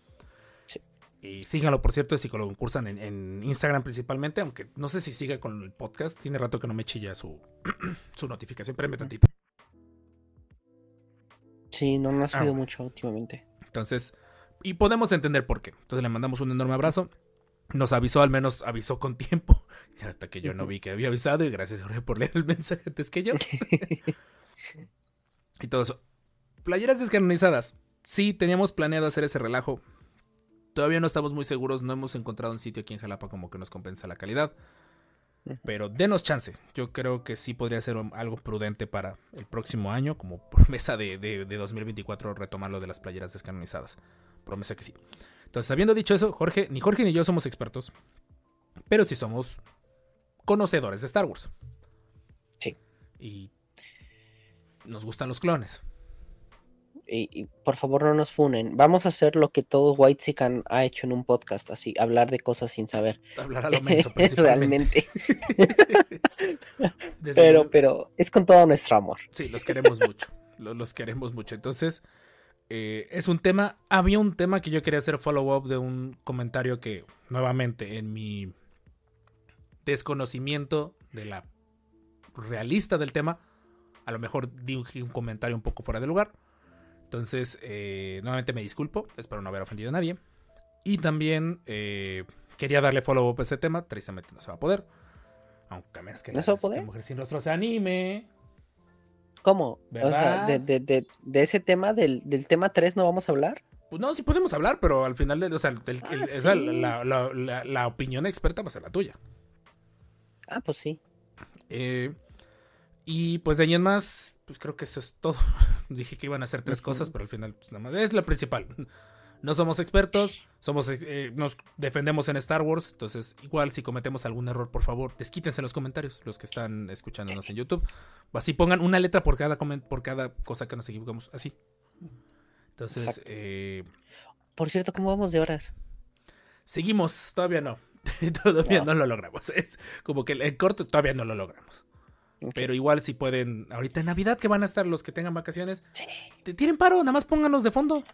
Sí. Y síganlo, por cierto, es psicólogo en cursan en, en Instagram principalmente, aunque no sé si sigue con el podcast. Tiene rato que no me chilla su, su notificación. Espérenme tantito. Sí, no, no ha subido Ah. mucho últimamente. Entonces, y podemos entender por qué. Entonces le mandamos un enorme abrazo. Nos avisó, al menos avisó con tiempo. Hasta que yo no vi que había avisado. Y gracias, Jorge, por leer el mensaje antes que yo. y todo eso. Playeras descanonizadas. Sí, teníamos planeado hacer ese relajo. Todavía no estamos muy seguros. No hemos encontrado un sitio aquí en Jalapa como que nos compensa la calidad. Pero denos chance. Yo creo que sí podría ser algo prudente para el próximo año, como promesa de, de, de 2024, retomar lo de las playeras descanonizadas. Promesa que sí. Entonces, habiendo dicho eso, Jorge, ni Jorge ni yo somos expertos, pero sí somos conocedores de Star Wars. Sí. Y nos gustan los clones. Y, y por favor no nos funen. Vamos a hacer lo que todo White ha hecho en un podcast, así, hablar de cosas sin saber. Hablar a lo menso, principalmente. Realmente. Pero, pero es con todo nuestro amor. Sí, los queremos mucho. Lo- Los, queremos mucho. Entonces, eh, es un tema. Había un tema que yo quería hacer follow-up de un comentario que, nuevamente, en mi desconocimiento de la realista del tema, a lo mejor di un, comentario un poco fuera de lugar. Entonces, eh, nuevamente me disculpo, espero no haber ofendido a nadie. Y también eh, quería darle follow up a ese tema, tristemente no se va a poder. Aunque a menos que ¿No se va a poder? la mujer sin rostro se anime. ¿Cómo? O sea, de, de- de- de ese tema, del, del tema 3 no vamos a hablar. Pues no, sí podemos hablar, pero al final, de, o sea, el- el- Ah, sí. la, la- la- la opinión experta va a ser la tuya. Ah, pues sí. Eh, y pues de ahí en más, pues creo que eso es todo. Dije que iban a hacer tres cosas, pero al final pues, nada más es la principal. No somos expertos, somos eh, nos defendemos en Star Wars, entonces igual si cometemos algún error, por favor, desquítense en los comentarios, los que están escuchándonos en YouTube. Así pongan una letra por cada por cada cosa que nos equivocamos, así. Entonces, eh, Por cierto, ¿cómo vamos de horas? seguimos, todavía no. todavía No. no lo logramos. Es como que el corte todavía no lo logramos. Pero igual si pueden, ahorita en Navidad que van a estar los que tengan vacaciones, Sí. te tienen paro, nada más pónganos de fondo.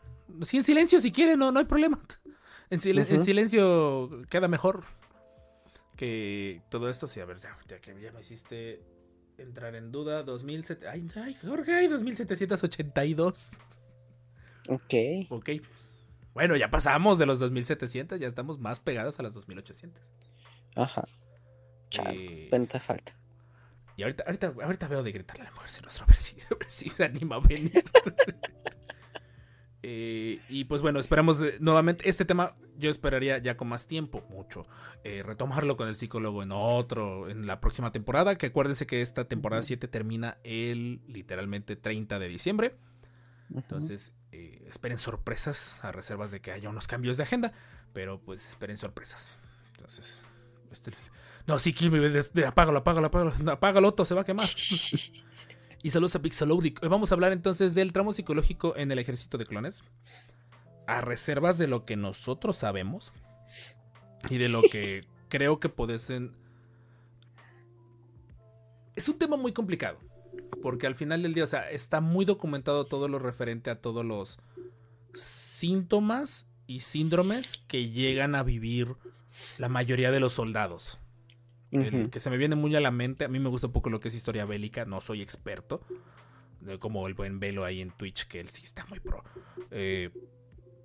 Sí, en silencio si quieren, no, no hay problema. En, silencio queda mejor que todo esto. Sí, a ver, ya, ya que ya me hiciste entrar en duda. 2007. Ay, ay, Jorge, ay, 2782. Ok. Ok. Bueno, ya pasamos de los 2700, ya estamos más pegados a las 2800. Ajá. Chale, Eh, cuánta falta. Y ahorita, ahorita, ahorita veo de gritarle a la mujer si, a ver si se anima a venir. Eh, y pues bueno, esperamos de- nuevamente este tema. Yo esperaría ya con más tiempo, mucho, eh, retomarlo con el psicólogo en otro, en la próxima temporada. Que acuérdense que esta temporada 7 termina el literalmente 30 de diciembre. Entonces, eh, esperen sorpresas a reservas de que haya unos cambios de agenda. Pero pues esperen sorpresas. Entonces, este- no, sí, Kirby, apágalo, apágalo, apágalo, apágalo, Otto, se va a quemar. y saludos a Pixelodic. Hoy vamos a hablar entonces del tramo psicológico en el ejército de clones. A reservas de lo que nosotros sabemos y de lo que creo que pueden. Es un tema muy complicado. Porque al final del día, o sea, está muy documentado todo lo referente a todos los síntomas y síndromes que llegan a vivir la mayoría de los soldados. El Ujú. que se me viene muy a la mente, a mí me gusta un poco lo que es historia bélica, no soy experto, como el buen Velo ahí en Twitch, que él sí está muy pro. Eh,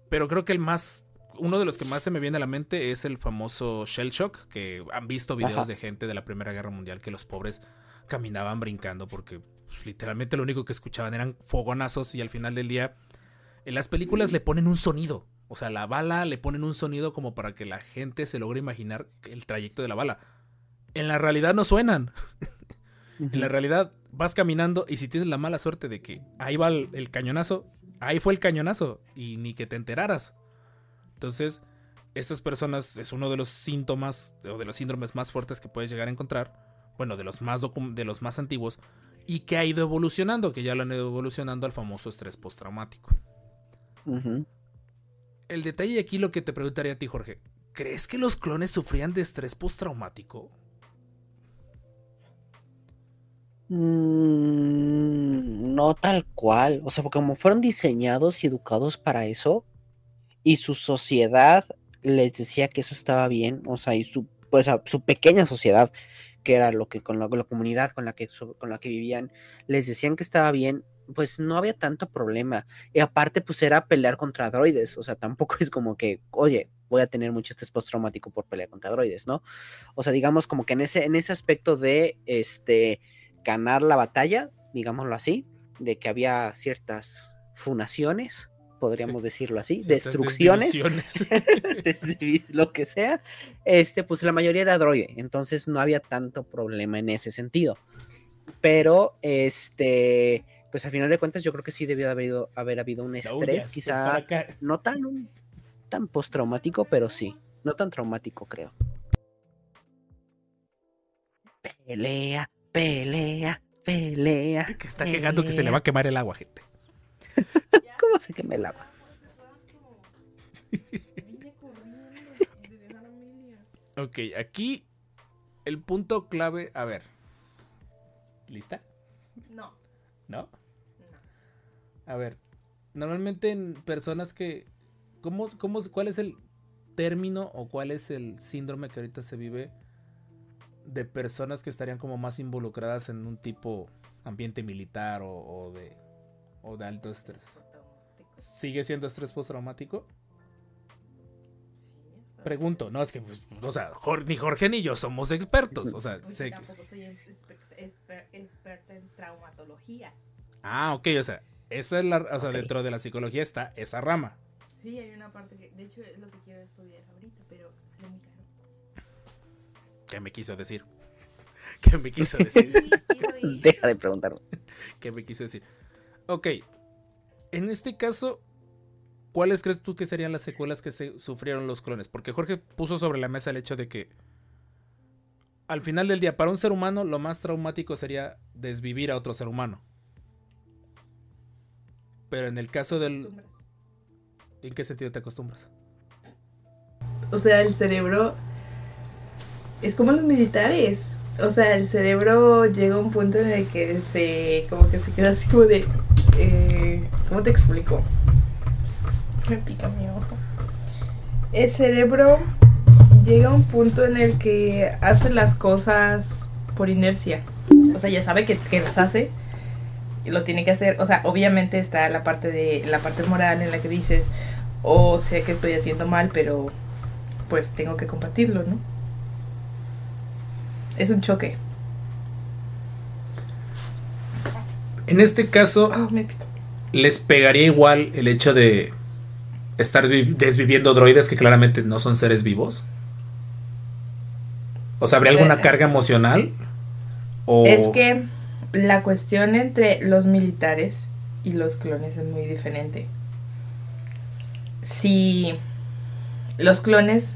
pero creo que el más, uno de los que más se me viene a la mente es el famoso Shell Shock, que han visto videos Ajá. de gente de la Primera Guerra Mundial que los pobres caminaban brincando porque pues, literalmente lo único que escuchaban eran fogonazos y al final del día en las películas le ponen un sonido. O sea, la bala le ponen un sonido como para que la gente se logre imaginar el trayecto de la bala. En la realidad no suenan. En la realidad vas caminando y si tienes la mala suerte de que ahí va el, el cañonazo, ahí fue el cañonazo y ni que te enteraras. Entonces, estas personas es uno de los síntomas o de los síndromes más fuertes que puedes llegar a encontrar. Bueno, de los más, de los más antiguos y que ha ido evolucionando, que ya lo han ido evolucionando al famoso estrés postraumático. Ujú. El detalle aquí lo que te preguntaría a ti, Jorge. ¿Crees que los clones sufrían de estrés postraumático? Mm, no tal cual. O sea, porque como fueron diseñados y educados para eso, y su sociedad les decía que eso estaba bien, o sea, y su, pues, su pequeña sociedad, que era lo que con la, comunidad con la que con la que vivían, les decían que estaba bien, pues no había tanto problema. Y aparte, pues era pelear contra droides, o sea, tampoco es como que, oye, voy a tener mucho estrés postraumático por pelear contra droides, ¿no? O sea, digamos como que en ese, en ese aspecto de este ganar la batalla, digámoslo así, de que había ciertas funaciones, podríamos decirlo así, Ciertas destrucciones, lo que sea, este, pues la mayoría era droide, entonces no había tanto problema en ese sentido. Pero, este, pues al final de cuentas, yo creo que sí debió de haber, ido- haber habido un No, estrés, ya, quizá no tan, tan postraumático, pero sí, no tan traumático, creo. Pelea, pelea, pelea. Que está quejando que se le va a quemar el agua, gente. ¿Cómo se quema el agua? Ok, aquí el punto clave. A ver. ¿Lista? No, ¿No? no. A ver. Normalmente en personas que. ¿cómo, cómo, ¿Cuál es el término o cuál es el síndrome que ahorita se vive? De personas que estarían como más involucradas en un tipo ambiente militar o, o de, o de alto estrés. ¿Sigue siendo estrés postraumático? Pregunto, no, es que, pues, o sea, ni Jorge ni yo somos expertos. O sea, Pues sé sí, que- tampoco soy experta en traumatología. Ah, ok, o sea, esa es la, o sea, dentro de la psicología está esa rama. Sí, hay una parte que, de hecho, es lo que quiero estudiar ¿Qué me quiso decir? ¿Qué me quiso decir? Deja de preguntarme. ¿Qué me quiso decir? Ok, en este caso, ¿cuáles crees tú que serían las secuelas que se sufrieron los clones? Porque Jorge puso sobre la mesa el hecho de que al final del día, para un ser humano, lo más traumático sería desvivir a otro ser humano. Pero en el caso del... Acostumbras. ¿En qué sentido te acostumbras? O sea, el cerebro es como los militares. O sea, el cerebro llega a un punto en el que se, como que se queda así como de, eh, ¿cómo te explico? Me pica mi ojo. El cerebro llega a un punto en el que hace las cosas por inercia. O sea, ya sabe que, que las hace y lo tiene que hacer. O sea, obviamente está la parte de la parte moral en la que dices, o sé que estoy haciendo mal, pero pues tengo que combatirlo, ¿no? Es un choque. En este caso, Ah, me. ¿les pegaría igual el hecho de estar vi- desviviendo droides que claramente no son seres vivos? O sea, ¿habría alguna carga emocional? O... Es que la cuestión entre los militares y los clones es muy diferente. Si los clones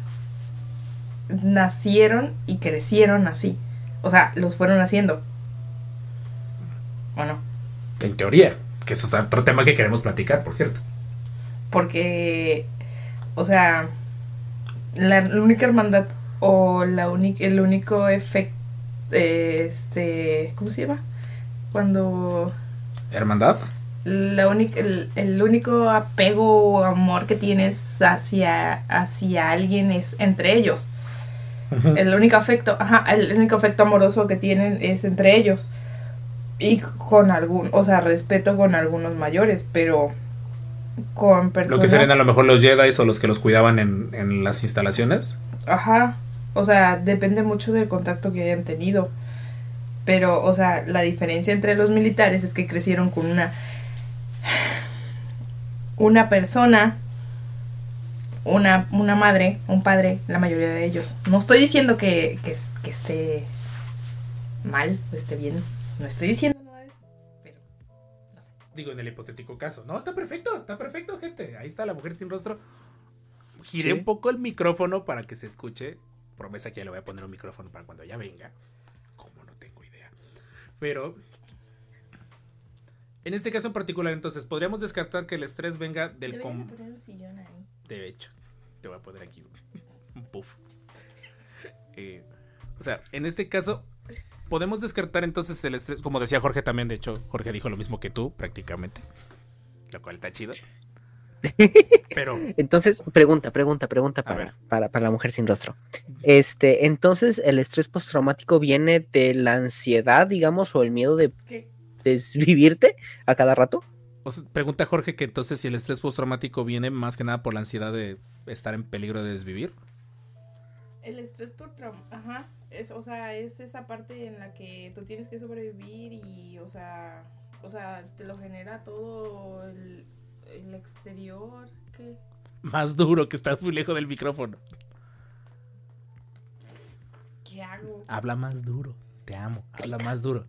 nacieron y crecieron así, o sea, los fueron haciendo. ¿O no? En teoría, que eso es otro tema que queremos platicar, por cierto. Porque, o sea, la, la única hermandad o la única, el único efecto, este, ¿cómo se llama? Cuando ¿Hermandad? la única, el, el único apego o amor que tienes hacia, hacia alguien es entre ellos. El único afecto, ajá, el único afecto amoroso que tienen es entre ellos. Y con algún, o sea, respeto con algunos mayores, pero con personas. Lo que serían a lo mejor los Jedi o los que los cuidaban en, en las instalaciones. Ajá. O sea, depende mucho del contacto que hayan tenido. Pero, o sea, la diferencia entre los militares es que crecieron con una. Una persona. Una, una madre, un padre, la mayoría de ellos. No estoy diciendo que, que, es- que esté mal o esté bien. No estoy diciendo nada de eso. Pero, no sé. Digo, en el hipotético caso. No, está perfecto, está perfecto, gente. Ahí está la mujer sin rostro. Giré Sí. un poco el micrófono para que se escuche. Promesa que ya le voy a poner un micrófono para cuando ya venga. Como no tengo idea. Pero. En este caso en particular, entonces, podríamos descartar que el estrés venga del com- De hecho, te voy a poner aquí un puff. Eh, o sea, en este caso, podemos descartar entonces el estrés, como decía Jorge también, de hecho, Jorge dijo lo mismo que tú, prácticamente. Lo cual está chido. Pero, Entonces, pregunta, pregunta, pregunta para, para, para la mujer sin rostro. Este, entonces, ¿el estrés postraumático viene de la ansiedad, digamos, o el miedo de ¿Qué? desvivirte a cada rato? O sea, pregunta Jorge que entonces si el estrés postraumático viene más que nada por la ansiedad de estar en peligro de desvivir. El estrés por trauma, ajá, es, o sea, es esa parte en la que tú tienes que sobrevivir y, o sea, o sea, te lo genera todo el, el exterior, que Más duro que estás muy lejos del micrófono. ¿qué hago? Habla más duro. Te amo. Habla más duro.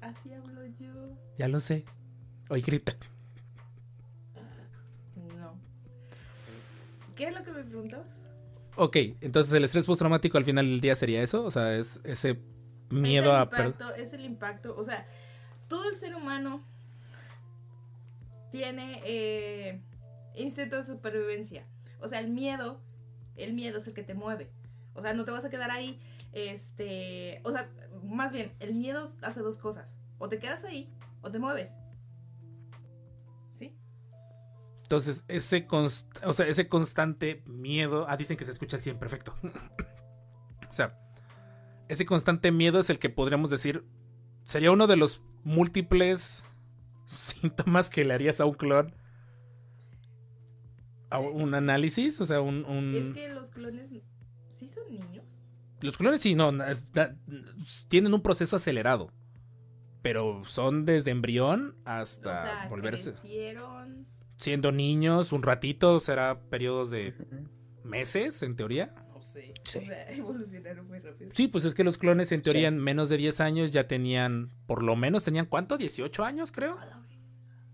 Así hablo yo. Ya lo sé. Hoy grita. No. ¿Qué es lo que me preguntas? Ok, entonces el estrés postraumático al final del día sería eso, o sea, es ese miedo es el a... impacto, es el impacto, o sea, todo el ser humano tiene eh, instinto de supervivencia. O sea, el miedo, el miedo es el que te mueve. O sea, no te vas a quedar ahí, este, o sea, más bien, el miedo hace dos cosas. O te quedas ahí o te mueves. Entonces, ese, const- o sea, ese constante miedo... Ah, dicen que se escucha al 100, perfecto. o sea, ese constante miedo es el que podríamos decir sería uno de los múltiples síntomas que le harías a un clon. A un análisis, o sea, un... un- Es que los clones sí son niños. Los clones sí, no, tienen un proceso acelerado. Pero son desde embrión hasta o sea, volverse... crecieron. Siendo niños, un ratito, será periodos de meses, en teoría. No sé. Sí. O sea, evolucionaron muy rápido. Sí, pues es que los clones en teoría Sí. en menos de 10 años ya tenían, por lo menos tenían, ¿cuánto? 18 años, creo.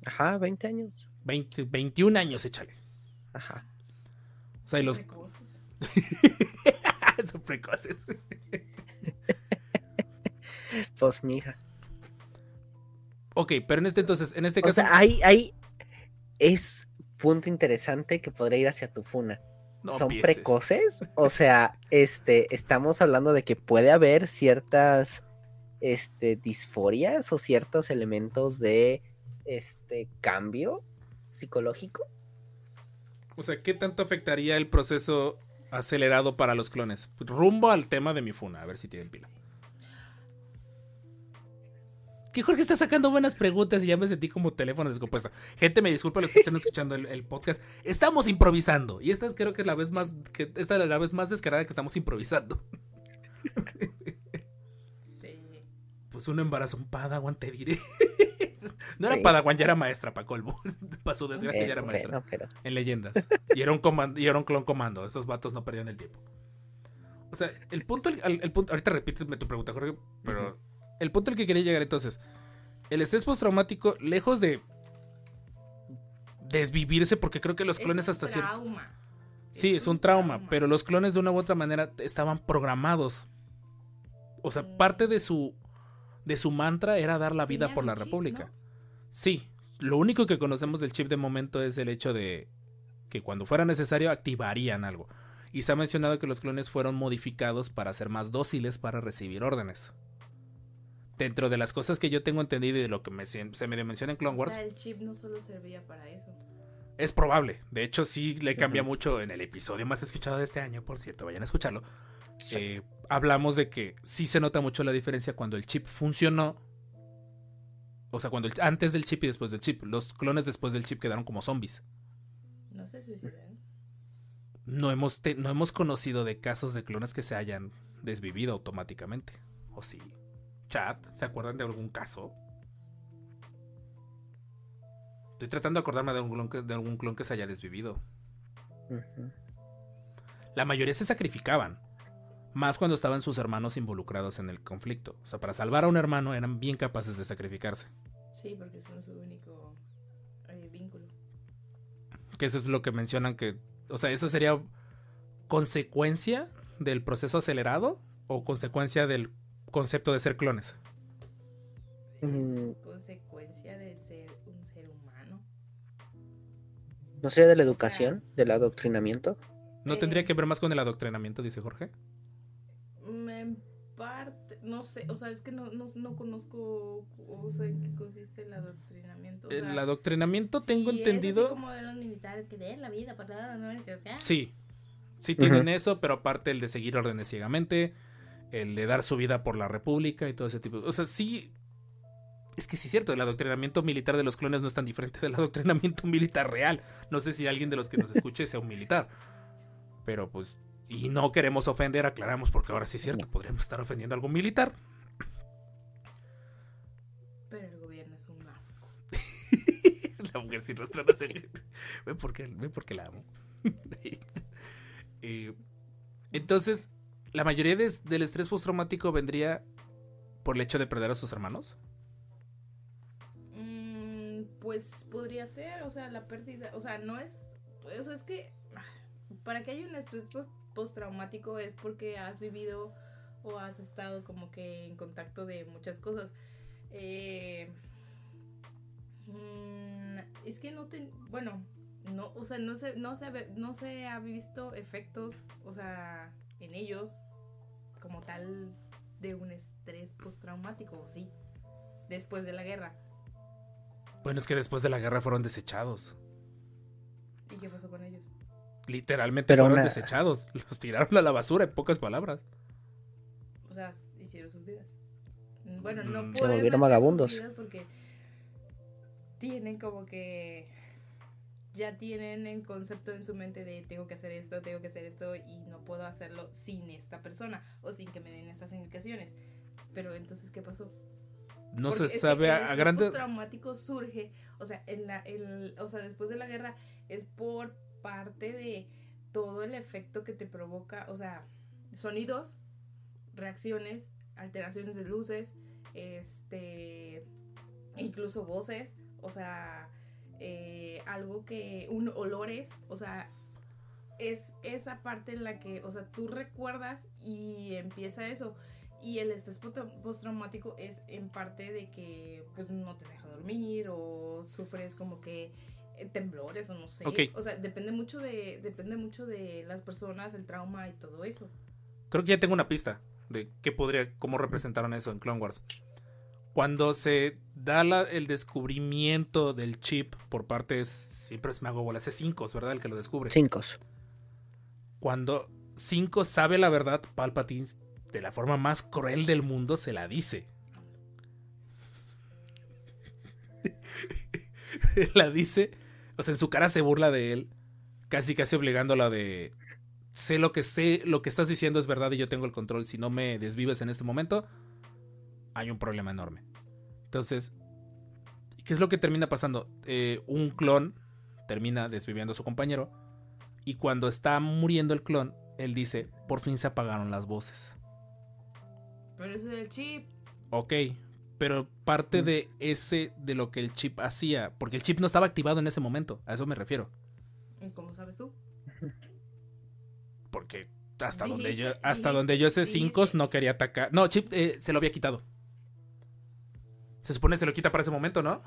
Ajá, 20 años. 20, 21 años, échale. Ajá. O sea, y los... Precoces. Son precoces. Pues, mija. Ok, pero en este entonces, en este O caso... sea, ahí, ahí es punto interesante que podría ir hacia tu funa. no ¿Son precoces? O sea, este, estamos hablando de que puede haber ciertas este, disforias o ciertos elementos de este cambio psicológico. O sea, ¿qué tanto afectaría el proceso acelerado para los clones? Rumbo al tema de mi funa, a ver si tienen pila. Que Jorge está sacando buenas preguntas y ya me sentí como teléfono descompuesto. Gente, me disculpa los que estén escuchando el, el podcast. Estamos improvisando. Y esta es, creo que es la vez más. Que, esta es la vez más descarada que estamos improvisando. Sí. Pues un embarazo, un padawan, te diré. No era Sí. padawan, ya era maestra, para colmo. Para su desgracia, ya era maestra. bueno, pero en leyendas. Y era un comando, y era un clon comando. Esos vatos no perdían el tiempo. O sea, el punto, el, el punto, ahorita repíteme tu pregunta, Jorge, pero el punto al que quería llegar entonces, el estrés postraumático, lejos de desvivirse, porque creo que los clones es un hasta cierto. trauma. Sí, es un trauma, pero los clones de una u otra manera estaban programados. O sea, Mm. parte de su de su mantra era dar la vida por la chip, República. ¿no? Sí, lo único que conocemos del chip de momento es el hecho de que cuando fuera necesario activarían algo. Y se ha mencionado que los clones fueron modificados para ser más dóciles para recibir órdenes. Dentro de las cosas que yo tengo entendido y de lo que me, se medio menciona en Clone O Wars, sea, el chip no solo servía para eso. es probable. De hecho, sí le cambia mucho en el episodio más escuchado de este año, por cierto, vayan a escucharlo. Eh, hablamos de que sí se nota mucho la diferencia cuando el chip funcionó. O sea, cuando el- antes del chip y después del chip. Los clones después del chip quedaron como zombies. No se suicidan. No hemos, te- no hemos conocido de casos de clones que se hayan desvivido automáticamente. ¿O sí? Chat, ¿se acuerdan de algún caso? Estoy tratando de acordarme de, un clon que, de algún clon que se haya desvivido. La mayoría se sacrificaban. Más cuando estaban sus hermanos involucrados en el conflicto. O sea, para salvar a un hermano eran bien capaces de sacrificarse. Sí, porque son su único eh, vínculo. Que eso es lo que mencionan que... O sea, eso sería consecuencia del proceso acelerado o consecuencia del concepto de ser clones. Mm. Es consecuencia de ser un ser humano. ¿No sería de la educación, del adoctrinamiento? ¿No Eh. tendría que ver más con el adoctrinamiento, dice Jorge? Mm, En parte, no sé, o sea, es que no, no, no conozco, o sea, en qué consiste el adoctrinamiento. o sea, el adoctrinamiento tengo sí, Es así entendido... como de los militares que den la vida nada, ¿no? Sí, sí tienen eso, pero aparte el de seguir órdenes ciegamente, el de dar su vida por la república y todo ese tipo. O sea, sí. Es que sí es cierto, el adoctrinamiento militar de los clones no es tan diferente del adoctrinamiento militar real. No sé si alguien de los que nos escuche sea un militar. Pero pues, y no queremos ofender, aclaramos, porque ahora sí es cierto, podríamos estar ofendiendo a algún militar. Pero el gobierno es un asco. la mujer sin rostro no sé. Ve por qué, ve por qué la amo. Eh, entonces, la mayoría de- del estrés postraumático vendría por el hecho de perder a sus hermanos. Mm, pues podría ser, o sea, la pérdida, o sea, no es, o sea, es que ah, para que haya un estrés pos- postraumático es porque has vivido o has estado como que en contacto de muchas cosas. Eh, mm, es que no te, bueno, no, o sea, no se, no se, no se ha visto efectos, o sea, en ellos como tal de un estrés postraumático, ¿o sí? Después de la guerra. Bueno, es que después de la guerra fueron desechados. ¿Y qué pasó con ellos? Literalmente Pero fueron una- desechados. Los tiraron a la basura, en pocas palabras. O sea, destruir sus vidas. Bueno, no Mm. pueden Se volvieron vagabundos. vidas porque tienen como que ya tienen el concepto en su mente de tengo que hacer esto, tengo que hacer esto y no puedo hacerlo sin esta persona o sin que me den estas indicaciones. Pero entonces, ¿qué pasó? No Porque se sabe a, a estrés grande. postraumático surge, o sea, en la, el, o sea, después de la guerra es por parte de todo el efecto que te provoca, o sea, sonidos, reacciones, alteraciones de luces, este, incluso voces, o sea, eh, algo que, un olores, o sea, es esa parte en la que, o sea, tú recuerdas y empieza eso. Y el estrés postraumático es en parte de que pues no te deja dormir o sufres como que eh, temblores o no sé. Ok. O sea, depende mucho de depende mucho de las personas, el trauma y todo eso. Creo que ya tengo una pista de qué podría, cómo representaron eso en Clone Wars. Cuando se da la- el descubrimiento del chip por parte, es- siempre es me hago bolas, es Cinco, ¿verdad? El que lo descubre. Cinco. Cuando Cinco sabe la verdad, Palpatine, de la forma más cruel del mundo, se la dice. la dice, o sea, en su cara se burla de él, casi casi obligándola de sé lo que sé, lo que estás diciendo es verdad y yo tengo el control. Si no me desvives en este momento, hay un problema enorme. Entonces, ¿qué es lo que termina pasando? Eh, un clon termina desviviendo a su compañero y cuando está muriendo el clon, él dice, por fin se apagaron las voces. Pero eso es el chip. Ok, pero parte de ese, de lo que el chip hacía, porque el chip no estaba activado en ese momento, a eso me refiero. ¿Y ¿Cómo sabes tú? Porque hasta donde yo, hasta dijiste- donde yo sé, dijiste- Cinco no quería atacar. No, Chip eh, se lo había quitado. Se supone que se lo quita para ese momento, ¿no?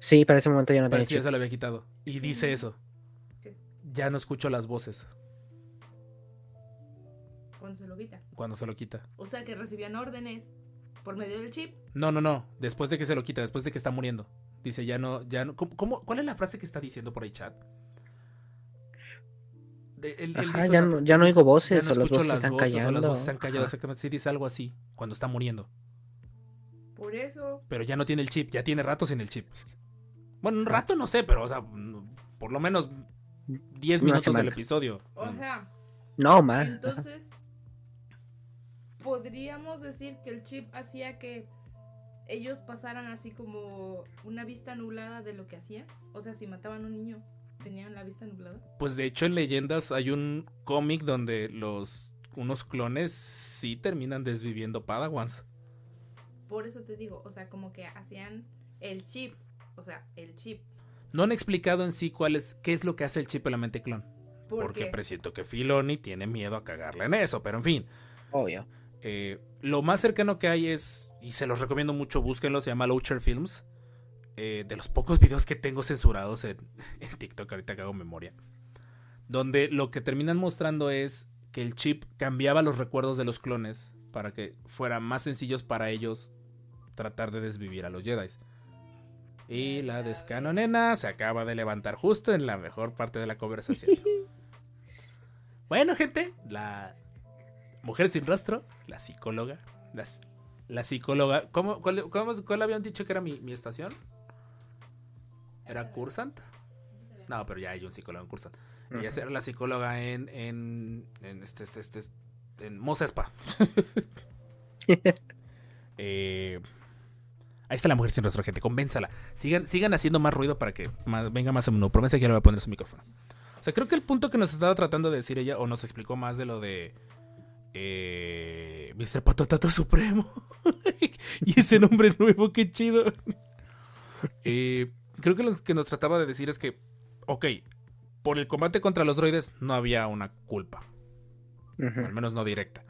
Sí, para ese momento ya no tenía chip. se lo había quitado. Y dice eso. ¿Qué? Ya no escucho las voces Cuando se lo quita. cuando se lo quita. O sea que recibían órdenes por medio del chip. No, no, no. Después de que se lo quita, después de que está muriendo. Dice, ya no, ya no. ¿cómo- cómo- ¿Cuál es la frase que está diciendo por ahí, chat? De- él- él Ajá, ya una no- ya no oigo voces, "Ya o las voces están o las callando". voces están callado, Ajá. exactamente. Sí, dice algo así cuando está muriendo. Por eso. Pero ya no tiene el chip, ya tiene rato sin el chip. Bueno, un rato no sé, pero, o sea, por lo menos 10 Una minutos del semana. episodio. O Mm. sea, No, ma. entonces podríamos decir que el chip hacía que ellos pasaran así como una vista nublada de lo que hacían. O sea, si mataban a un niño, tenían la vista nublada. Pues de hecho en Leyendas hay un cómic donde los unos clones sí terminan desviviendo Padawans. Por eso te digo, o sea, como que hacían el chip. O sea, el chip. No han explicado en sí cuál es, qué es lo que hace el chip en la mente clon. Porque presiento que Filoni tiene miedo a cagarle en eso, pero en fin. Obvio. Eh, lo más cercano que hay es, y se los recomiendo mucho, búsquenlo, se llama Locher Films. eh, de los pocos videos que tengo censurados en, en TikTok, ahorita que hago memoria. Donde lo que terminan mostrando es que el chip cambiaba los recuerdos de los clones para que fuera más sencillos para ellos tratar de desvivir a los Jedi. Y la descanonena se acaba de levantar justo en la mejor parte de la conversación. bueno, gente, la mujer sin rostro, la psicóloga, las- la, psicóloga. ¿Cómo, cuál, cómo- cuál habían dicho que era mi, mi estación? ¿Era Cursant? No, pero ya hay un psicólogo en Cursant. Ella era la psicóloga en, en, en este, este, este, en Mosespa. Eh, ahí está la mujer sin rostro, gente. Convénzala. Sigan, sigan haciendo más ruido para que más- venga más a menudo. Promesa que ya le voy a poner su micrófono. O sea, creo que el punto que nos estaba tratando de decir ella, o nos explicó más de lo de eh, Mr. Patotato Supremo. y ese nombre nuevo, qué chido. Eh, creo que lo que nos trataba de decir es que, ok, por el combate contra los droides no había una culpa al menos no directa.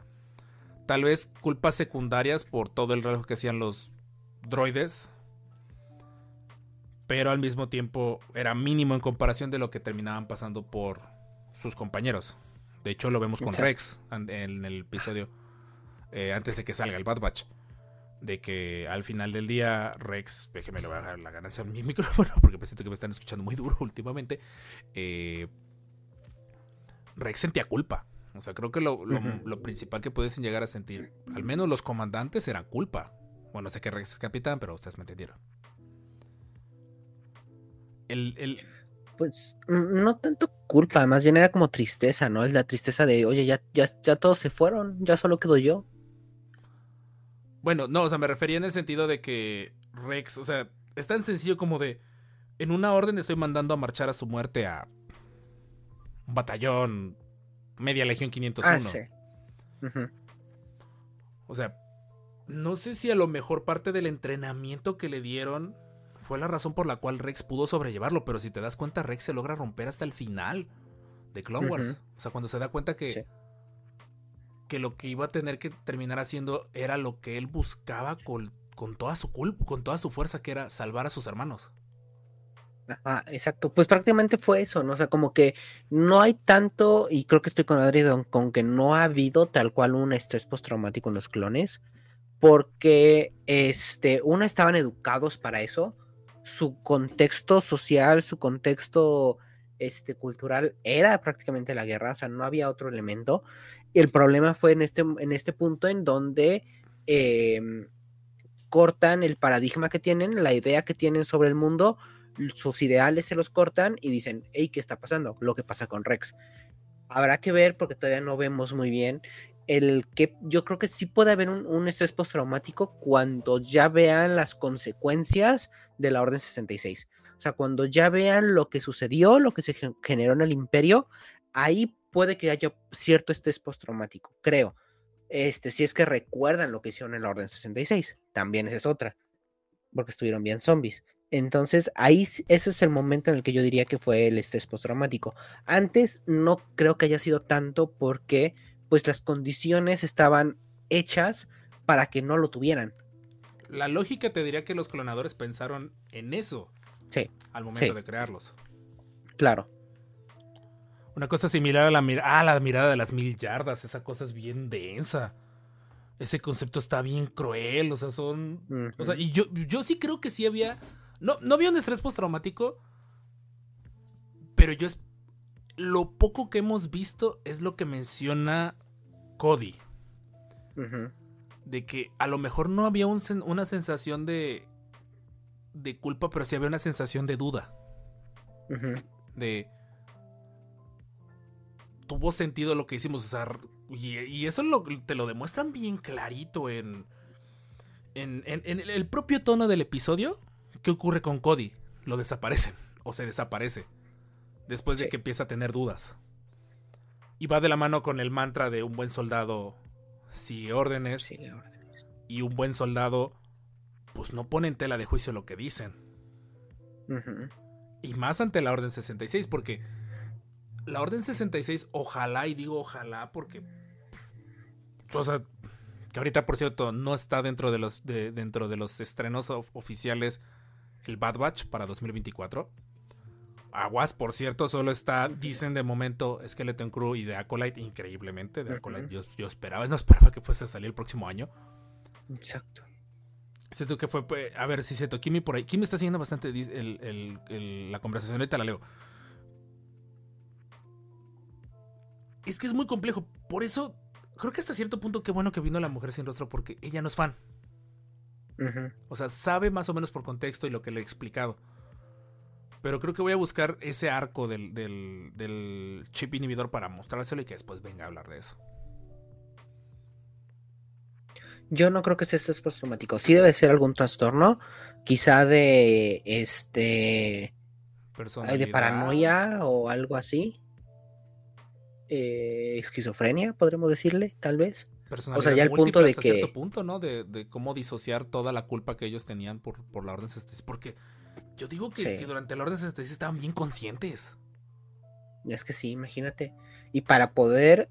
Tal vez culpas secundarias por todo el relajo que hacían los droides, pero al mismo tiempo era mínimo en comparación de lo que terminaban pasando por sus compañeros. De hecho, lo vemos con. Rex en el episodio eh, antes de que salga el Bad Batch. De que al final del día, Rex, déjeme le voy a dejar la ganancia en mi micrófono porque siento que me están escuchando muy duro últimamente. eh, Rex sentía culpa O sea, creo que lo, lo- principal que pudiesen llegar a sentir, al menos los comandantes, eran culpa. Bueno, sé que Rex es capitán, pero ustedes me entendieron. El, el- Pues no tanto culpa, más bien era como tristeza, ¿no? La tristeza de, oye, ya, ya, ya todos se fueron, ya solo quedo yo. Bueno, no, o sea, me refería en el sentido de que Rex, o sea, es tan sencillo como de, en una orden estoy mandando a marchar a su muerte a un batallón, media legión 501. Ah, sí. O sea, no sé si a lo mejor parte del entrenamiento que le dieron fue la razón por la cual Rex pudo sobrellevarlo, pero si te das cuenta, Rex se logra romper hasta el final de Clone Wars. O sea, cuando se da cuenta que, Sí. que lo que iba a tener que terminar haciendo era lo que él buscaba con, con toda su culpa, con toda su fuerza, que era salvar a sus hermanos. Ajá, exacto. Pues prácticamente fue eso, ¿no? O sea, como que no hay tanto, y creo que estoy con Adri, con que no ha habido tal cual un estrés postraumático en los clones, porque, este, uno, estaban educados para eso, su contexto social, su contexto, este, cultural era prácticamente la guerra, o sea, no había otro elemento, y el problema fue en este, en este punto en donde em, cortan el paradigma que tienen, la idea que tienen sobre el mundo, sus ideales se los cortan y dicen, hey, ¿qué está pasando? Lo que pasa con Rex. Habrá que ver porque todavía no vemos muy bien el que yo creo que sí puede haber un, un estrés postraumático cuando ya vean las consecuencias de la Orden 66. O sea, cuando ya vean lo que sucedió, lo que se gen- generó en el imperio, ahí puede que haya cierto estrés postraumático, creo. Este, si es que recuerdan lo que hicieron en la Orden 66, también esa es otra, porque estuvieron bien zombies. Entonces, ahí ese es el momento en el que yo diría que fue el estrés postraumático. Antes no creo que haya sido tanto porque pues las condiciones estaban hechas para que no lo tuvieran. La lógica te diría que los clonadores pensaron en eso Sí, al momento Sí. de crearlos. claro. Una cosa similar a la, ah, la mirada de las mil yardas. Esa cosa es bien densa. Ese concepto está bien cruel. O sea, son. O sea, y yo, yo sí creo que sí había. No, no había un estrés postraumático. Pero yo. Lo poco que hemos visto es lo que menciona Cody. De que a lo mejor no había un una sensación de. de culpa, pero sí había una sensación de duda. De tuvo sentido lo que hicimos, o sea, y, y eso lo- te lo demuestran bien clarito en, en, en- en el- el propio tono del episodio. ¿Qué ocurre con Cody? Lo desaparecen o se desaparece después de que empieza a tener dudas. Y va de la mano con el mantra de un buen soldado sigue órdenes ahora. y un buen soldado pues no pone en tela de juicio lo que dicen. Y más ante la Orden 66, porque la Orden 66, ojalá, y digo ojalá, porque. O sea, que ahorita, por cierto, no está dentro de los, de- dentro de los estrenos of- oficiales el Bad Batch para 2024. Aguas, por cierto, solo está, dicen de momento, Skeleton Crew y de Acolyte, increíblemente. De Acolyte, yo, yo esperaba, no esperaba que fuese a salir el próximo año. Exacto. Siento que fue, pues, a ver, sí, siento, Kimi por ahí. Kimi está siguiendo bastante dis- el- el- el- la conversación, ahorita la leo. Es que es muy complejo. Por eso, creo que hasta cierto punto, qué bueno que vino la mujer sin rostro, porque ella no es fan. O sea, sabe más o menos por contexto y lo que le he explicado. Pero creo que voy a buscar ese arco del, del, del chip inhibidor para mostrárselo y que después venga a hablar de eso. Yo no creo que sea estrés postraumático. Sí debe ser algún trastorno, quizá de este de paranoia o algo así. Eh, esquizofrenia, podremos decirle, tal vez. personalidad O sea, ya el punto de hasta cierto que- punto, ¿no? De, de cómo disociar toda la culpa que ellos tenían por, por la Orden 66. Porque yo digo que, Sí. que durante la Orden 66 estaban bien conscientes. Es que sí, imagínate. Y para poder,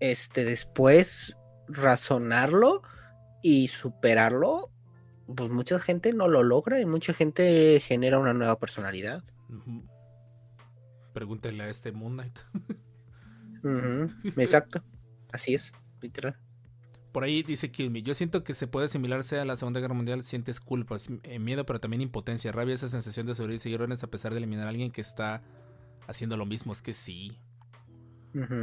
este, después razonarlo y superarlo, pues mucha gente no lo logra y mucha gente genera una nueva personalidad. Ujú. Pregúntenle a este Moon Knight. Exacto. Así es, literal. Por ahí dice Kill Me. Yo siento que se puede asimilarse a la Segunda Guerra Mundial. Sientes culpa, eh, miedo, pero también impotencia, rabia, esa sensación de sobrevivir y seguir órdenes a pesar de eliminar a alguien que está haciendo lo mismo. Es que sí.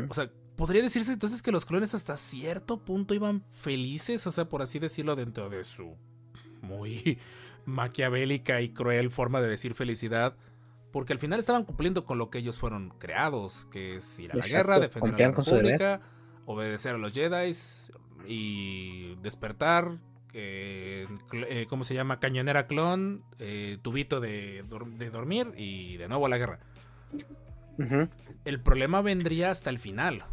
O sea, podría decirse entonces que los clones hasta cierto punto iban felices, o sea, por así decirlo, dentro de su muy maquiavélica y cruel forma de decir felicidad. Porque al final estaban cumpliendo con lo que ellos fueron creados, que es ir a la Exacto, guerra, defender a la. República, obedecer a los Jedi y despertar. eh, eh, ¿Cómo se llama? Cañonera clon, eh, tubito de, de dormir y de nuevo a la guerra. El problema vendría hasta el final.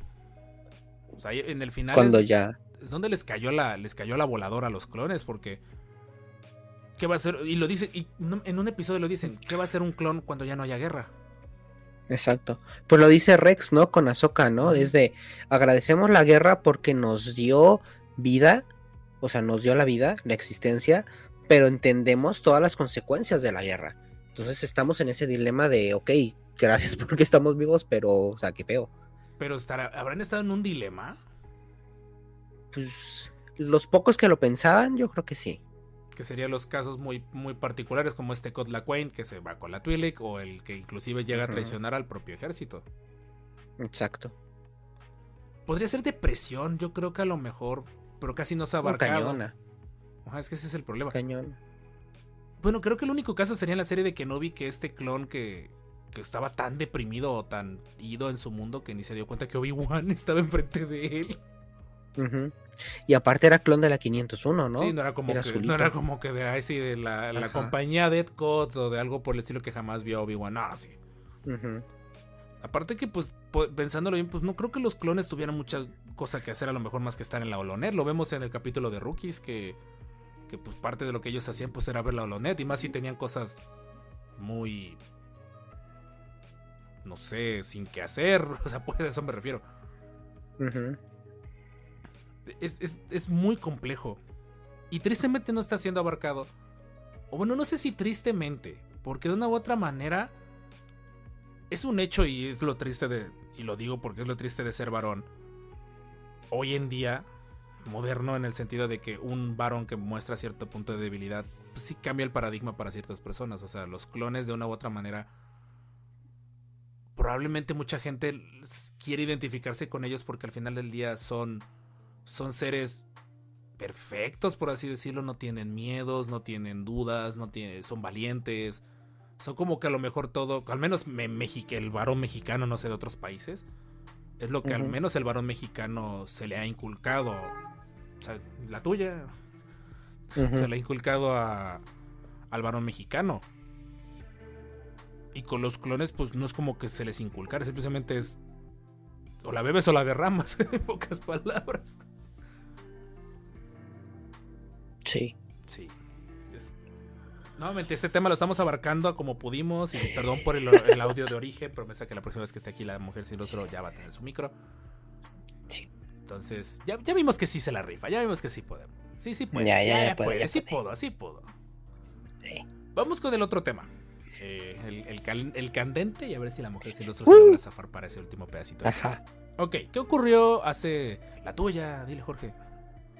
O sea, en el final Cuando es, ya. es donde les cayó la les cayó la voladora a los clones porque ¿qué va a ser? Y lo dice y en un episodio lo dicen, ¿qué va a ser un clon cuando ya no haya guerra? Exacto. Pues lo dice Rex, ¿no? Con Ahsoka, ¿no? Desde agradecemos la guerra porque nos dio vida, o sea, nos dio la vida, la existencia, pero entendemos todas las consecuencias de la guerra. Entonces estamos en ese dilema de, ok, gracias porque estamos vivos, pero, o sea, qué feo. Pero estará, habrán estado en un dilema Pues los pocos que lo pensaban, yo creo que sí. Que serían los casos muy muy particulares como este Cod Quain que se va con la Twi'lek o el que inclusive llega a traicionar al propio ejército. Exacto. Podría ser depresión, yo creo que a lo mejor, pero casi no se abarcado. cañona, Ajá, es que ese es el problema. cañón. Bueno, creo que el único caso sería en la serie de Kenobi que este clon que, que estaba tan deprimido o tan ido en su mundo que ni se dio cuenta que Obi-Wan estaba enfrente de él. Y aparte era clon de la 501, ¿no? Sí, no era como Era que azulito. no era como que de ahí sí, de la, compañía Dead Code o de algo por el estilo que jamás vio Obi-Wan. No, sí. Aparte que pues pensándolo bien, pues no creo que los clones tuvieran mucha cosa que hacer a lo mejor más que estar en la Holonet. Lo vemos en el capítulo de Rookies que que pues parte de lo que ellos hacían pues era ver la Holonet y más si tenían cosas muy no sé, sin que hacer, o sea, pues a eso me refiero. Ujú. Es, es- es muy complejo. Y tristemente no está siendo abarcado. O bueno, no sé si tristemente. Porque de una u otra manera. Es un hecho y es lo triste de. Y lo digo porque es lo triste de ser varón. Hoy en día. Moderno en el sentido de que un varón que muestra cierto punto de debilidad. Pues sí cambia el paradigma para ciertas personas. O sea, los clones de una u otra manera. Probablemente mucha gente quiere identificarse con ellos porque al final del día son son seres perfectos, por así decirlo, no tienen miedos, no tienen dudas, no tienen, son valientes. Son como que a lo mejor todo, al menos me, México, el varón mexicano, no sé de otros países, es lo que al menos el varón mexicano se le ha inculcado. O sea, la tuya se le ha inculcado a, al varón mexicano. Y con los clones, pues no es como que se les inculcara, simplemente es o la bebes o la derramas, en pocas palabras. Sí. Sí. Es- Nuevamente, este tema lo estamos abarcando como pudimos. Y perdón por el, el audio de origen. Promesa que la próxima vez que esté aquí la mujer sin rostro ya va a tener su micro. Sí. Entonces, ya, ya vimos que sí se la rifa. Ya vimos que sí podemos. Sí, sí puede. Ya, ya, ya puede, ya Sí puede. puedo, así puedo. Sí. Vamos con el otro tema. Eh, el, el cal- el candente y a ver si la mujer sin rostro se logra zafar para ese último pedacito. Ajá. Ok, ¿qué ocurrió hace la tuya? Dile, Jorge.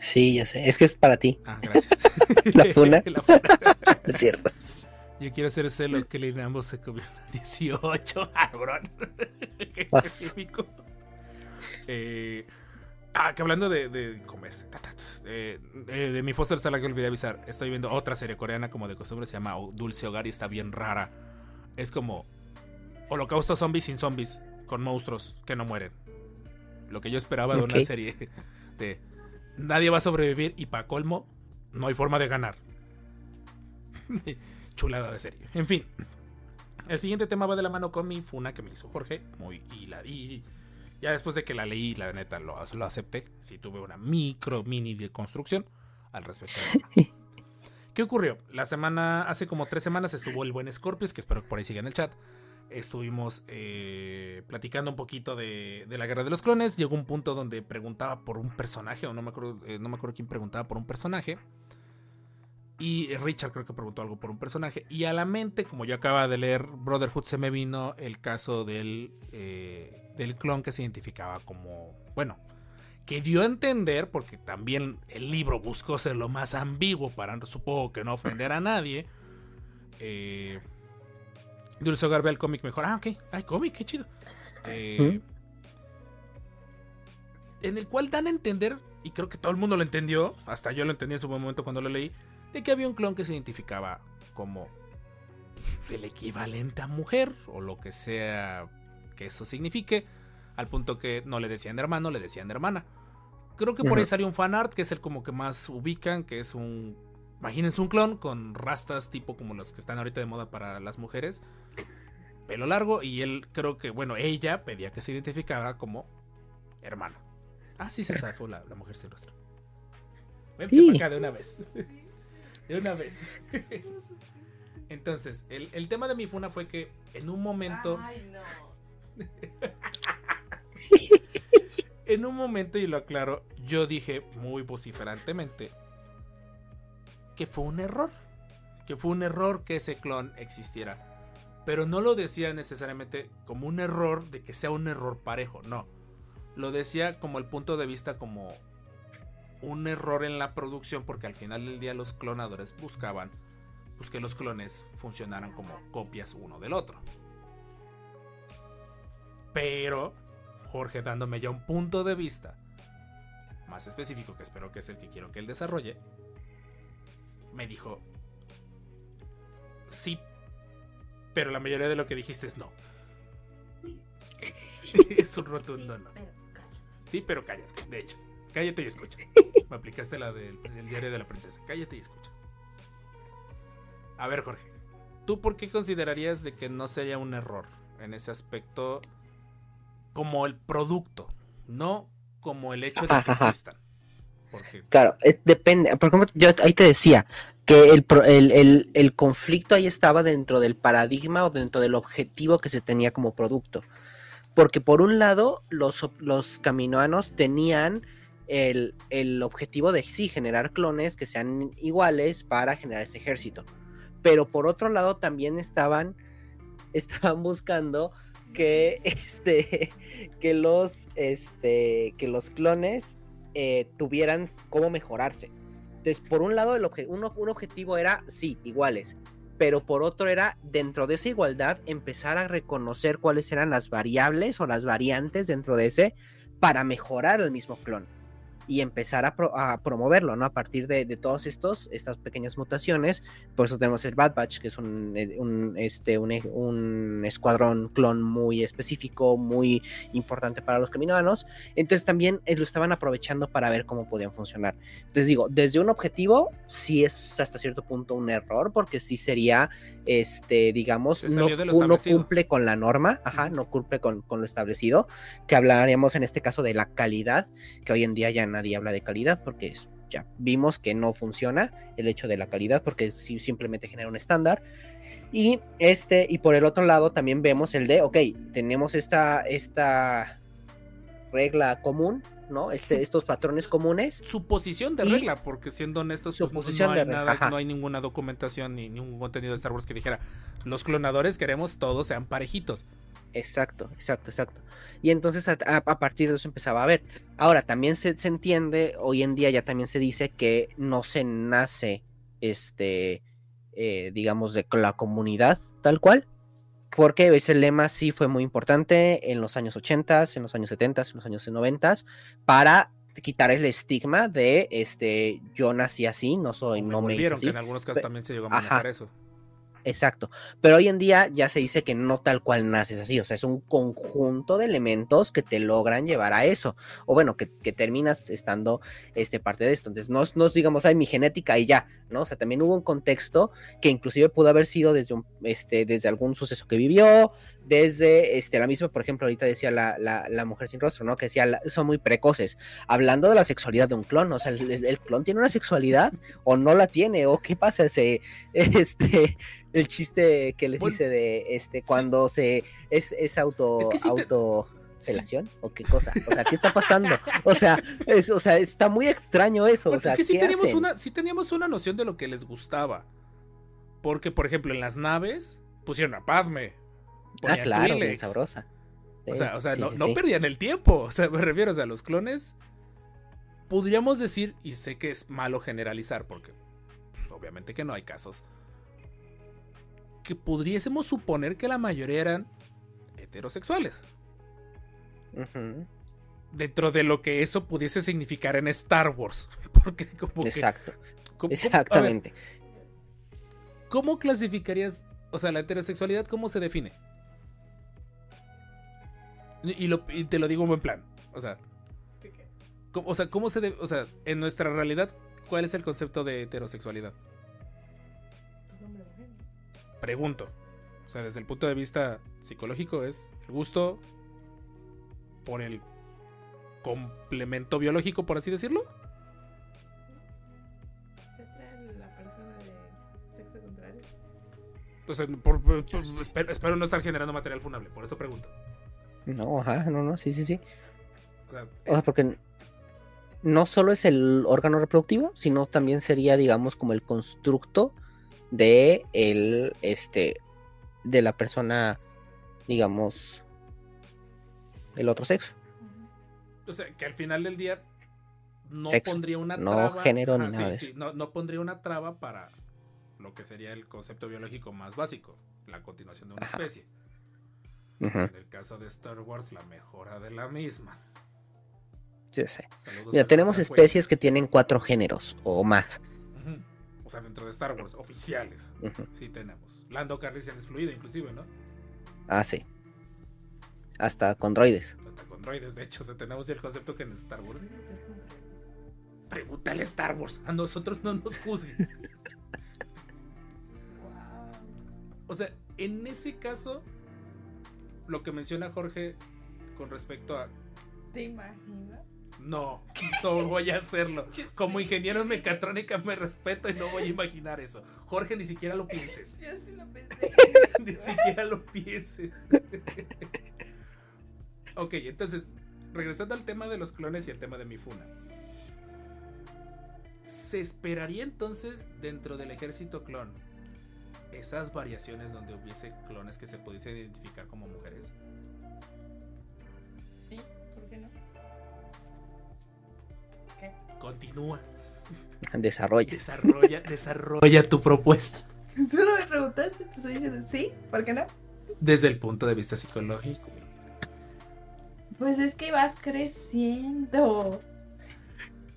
Sí, ya sé. Es que es para ti. Ah, gracias. La funa. La funa. Es cierto. Yo quiero hacer celo que le ambos se comió 18, cabrón. Qué específico. Eh, ah, que hablando de, de comerse. eh, eh, de mi foster sala que olvidé avisar. Estoy viendo otra serie coreana como de costumbre. Se llama Dulce Hogar y está bien rara. Es como Holocausto Zombies sin zombies. Con monstruos que no mueren. Lo que yo esperaba de una serie de nadie va a sobrevivir y para colmo no hay forma de ganar. Chulada de serie. En fin. El siguiente tema va de la mano con mi funa que me hizo Jorge. Muy, y, la, y ya después de que la leí, la neta lo, lo acepté. Sí tuve una micro, mini de construcción al respecto. ¿Qué ocurrió? La semana, hace como tres semanas estuvo el buen Scorpius, que espero que por ahí siga en el chat. Estuvimos eh, platicando un poquito de, de la guerra de los clones. Llegó un punto donde preguntaba por un personaje, o no me acuerdo, eh, no me acuerdo quién preguntaba por un personaje. Y Richard creo que preguntó algo por un personaje. Y a la mente, como yo acaba de leer Brotherhood, se me vino el caso del, eh, del clon que se identificaba como. Bueno, que dio a entender, porque también el libro buscó ser lo más ambiguo para supongo que no ofender a nadie. Eh, Dulce Hogar ve el cómic mejor. Ah, ok. Ay, cómic, qué chido. Eh, en el cual dan a entender, y creo que todo el mundo lo entendió, hasta yo lo entendí en su momento cuando lo leí, de que había un clon que se identificaba como el equivalente a mujer, o lo que sea que eso signifique, al punto que no le decían hermano, le decían hermana. Creo que por ahí salió un fanart, que es el como que más ubican, que es un... Imagínense un clon con rastas tipo como los que están ahorita de moda para las mujeres. Pelo largo y él creo que, bueno, ella pedía que se identificara como hermana. Ah, sí, se zafó la, la mujer sin rostro. Vente Sí. para acá de una vez. De una vez. Entonces, el, el tema de mi funa fue que en un momento... Ay, no. En un momento, y lo aclaro, yo dije muy vociferantemente que fue un error. Que fue un error que ese clon existiera. Pero no lo decía necesariamente como un error de que sea un error parejo, no. Lo decía como el punto de vista como un error en la producción porque al final del día los clonadores buscaban pues, que los clones funcionaran como copias uno del otro. Pero Jorge dándome ya un punto de vista más específico, que espero que es el que quiero que él desarrolle, me dijo, sí, pero la mayoría de lo que dijiste es no. es un rotundo no. Sí, pero cállate, de hecho. Cállate y escucha. Me aplicaste la del el diario de la princesa. Cállate y escucha. A ver, Jorge. ¿Tú por qué considerarías de que no sea un error en ese aspecto como el producto? No como el hecho de que existan. Claro, depende. Por ejemplo, yo ahí te decía que el, el, el- conflicto ahí estaba dentro del paradigma o dentro del objetivo que se tenía como producto. Porque por un lado, los, los caminoanos tenían el, el objetivo de sí generar clones que sean iguales para generar ese ejército. Pero por otro lado, también estaban, estaban buscando que, este, que, los, este, que los clones eh, tuvieran cómo mejorarse. Entonces, por un lado, el obje- uno- un objetivo era, sí, iguales, pero por otro era, dentro de esa igualdad, empezar a reconocer cuáles eran las variables o las variantes dentro de ese para mejorar el mismo clon y empezar a, pro- a promoverlo, ¿no? A partir de, de todos estos, estas pequeñas mutaciones, por eso tenemos el Bad Batch, que es un, eh, un, este, un, un escuadrón clon muy específico, muy importante para los caminoanos, entonces también eh, lo estaban aprovechando para ver cómo podían funcionar. Entonces digo, desde un objetivo, sí es hasta cierto punto un error, porque sí sería, este, digamos, no, no cumple con la norma, ajá, no cumple con, con lo establecido, que hablaríamos en este caso de la calidad, que hoy en día ya nadie habla de calidad, porque ya vimos que no funciona el hecho de la calidad, porque simplemente genera un estándar. Y este, y por el otro lado también vemos el de, ok, tenemos esta, esta regla común, ¿no? Este, Sí. estos patrones comunes. su posición de Y- regla, porque siendo honestos, Su pues, no- de nada, no hay ninguna documentación ni ningún contenido de Star Wars que dijera los clonadores queremos todos sean parejitos. Exacto, exacto, exacto. Y entonces a, a- a partir de eso empezaba a ver. Ahora, también se, se entiende, hoy en día ya también se dice que no se nace, este, eh, digamos, de la comunidad tal cual, porque ese lema sí fue muy importante en los años 80, en los años 70, en los años 90, para quitar el estigma de, este, yo nací así, no soy, me no me hice así. que en algunos casos también se llegó a Ajá. eso. Exacto. Pero hoy en día ya se dice que no tal cual naces así. O sea, es un conjunto de elementos que te logran llevar a eso. O bueno, que, terminas estando este, parte de esto. Entonces, no, no digamos, ay, mi genética y ya, ¿no? O sea, también hubo un contexto que inclusive pudo haber sido desde, un, este, desde algún suceso que vivió, desde este, la misma, por ejemplo, ahorita decía la, la, la mujer sin rostro, ¿no? Que decía, la- son muy precoces. Hablando de la sexualidad de un clon, o sea, el, clon tiene una sexualidad o no la tiene, o qué pasa, ese, este, el chiste que les Bueno, hice de este cuando se es, es auto Es que sí te- auto felación o qué cosa o sea qué está pasando o sea es, o sea está muy extraño eso o sea es que sí ¿qué teníamos, hacen? una, sí teníamos una noción de lo que les gustaba. Porque, por ejemplo, en las naves pusieron a Padme. Ah claro bien sabrosa O sea, o sea sí, no, sí, no perdían el tiempo. O sea, me refiero, o sea, los clones. Podríamos decir, y sé que es malo generalizar, porque pues, obviamente que no hay casos. Que pudiésemos suponer que la mayoría eran heterosexuales. Dentro de lo que eso pudiese significar en Star Wars. Porque como que- Exacto, ¿cómo- cómo- a ver, exactamente. ¿Cómo clasificarías, o sea, la heterosexualidad, cómo se define? Y, lo- y te lo digo en buen plan. O sea, ¿cómo, o sea, ¿cómo se de- o sea, en nuestra realidad, cuál es el concepto de heterosexualidad? Pregunto. O sea, desde el punto de vista psicológico es el gusto por el complemento biológico, por así decirlo. ¿Te atrae la persona de sexo contrario? O sea, por- por- por- espero, espero no estar generando material funable, por eso pregunto. No, ajá, no, no, sí, sí, sí. O sea, porque no solo es el órgano reproductivo, sino también sería, digamos, como el constructo de el, este, de la persona, digamos, el otro sexo. O sea, que al final del día no Sexo, pondría una no traba. género ni nada de sí, eso. no, no pondría una traba para lo que sería el concepto biológico más básico, la continuación de una Ajá. especie. En el caso de Star Wars, la mejora de la misma. sí. Saludos Mira, tenemos especies que tienen cuatro géneros o más. O sea, dentro de Star Wars, oficiales. Ujú. Sí tenemos. Lando Calrissian es fluido, inclusive, ¿no? Ah, sí. Hasta con droides. Hasta con droides, de hecho, o sea, tenemos el concepto que en Star Wars. Pregúntale a Star Wars, a nosotros no nos juzgues. O sea, en ese caso, lo que menciona Jorge con respecto a ¿Te imaginas? no, no voy a hacerlo. Como ingeniero en mecatrónica me respeto y no voy a imaginar eso. Jorge, ni siquiera lo pienses. Yo sí lo pensé. Ni siquiera lo pienses. ok, entonces, regresando al tema de los clones y el tema de Mifuna. ¿Se esperaría entonces dentro del ejército clon esas variaciones donde hubiese clones que se pudiesen identificar como mujeres? Sí, ¿por qué no? ¿Qué? Continúa, Desarrolla. desarrolla, desarrolla tu propuesta. Solo me preguntaste, te estoy diciendo sí, ¿por qué no? Desde el punto de vista psicológico. Pues es que vas creciendo.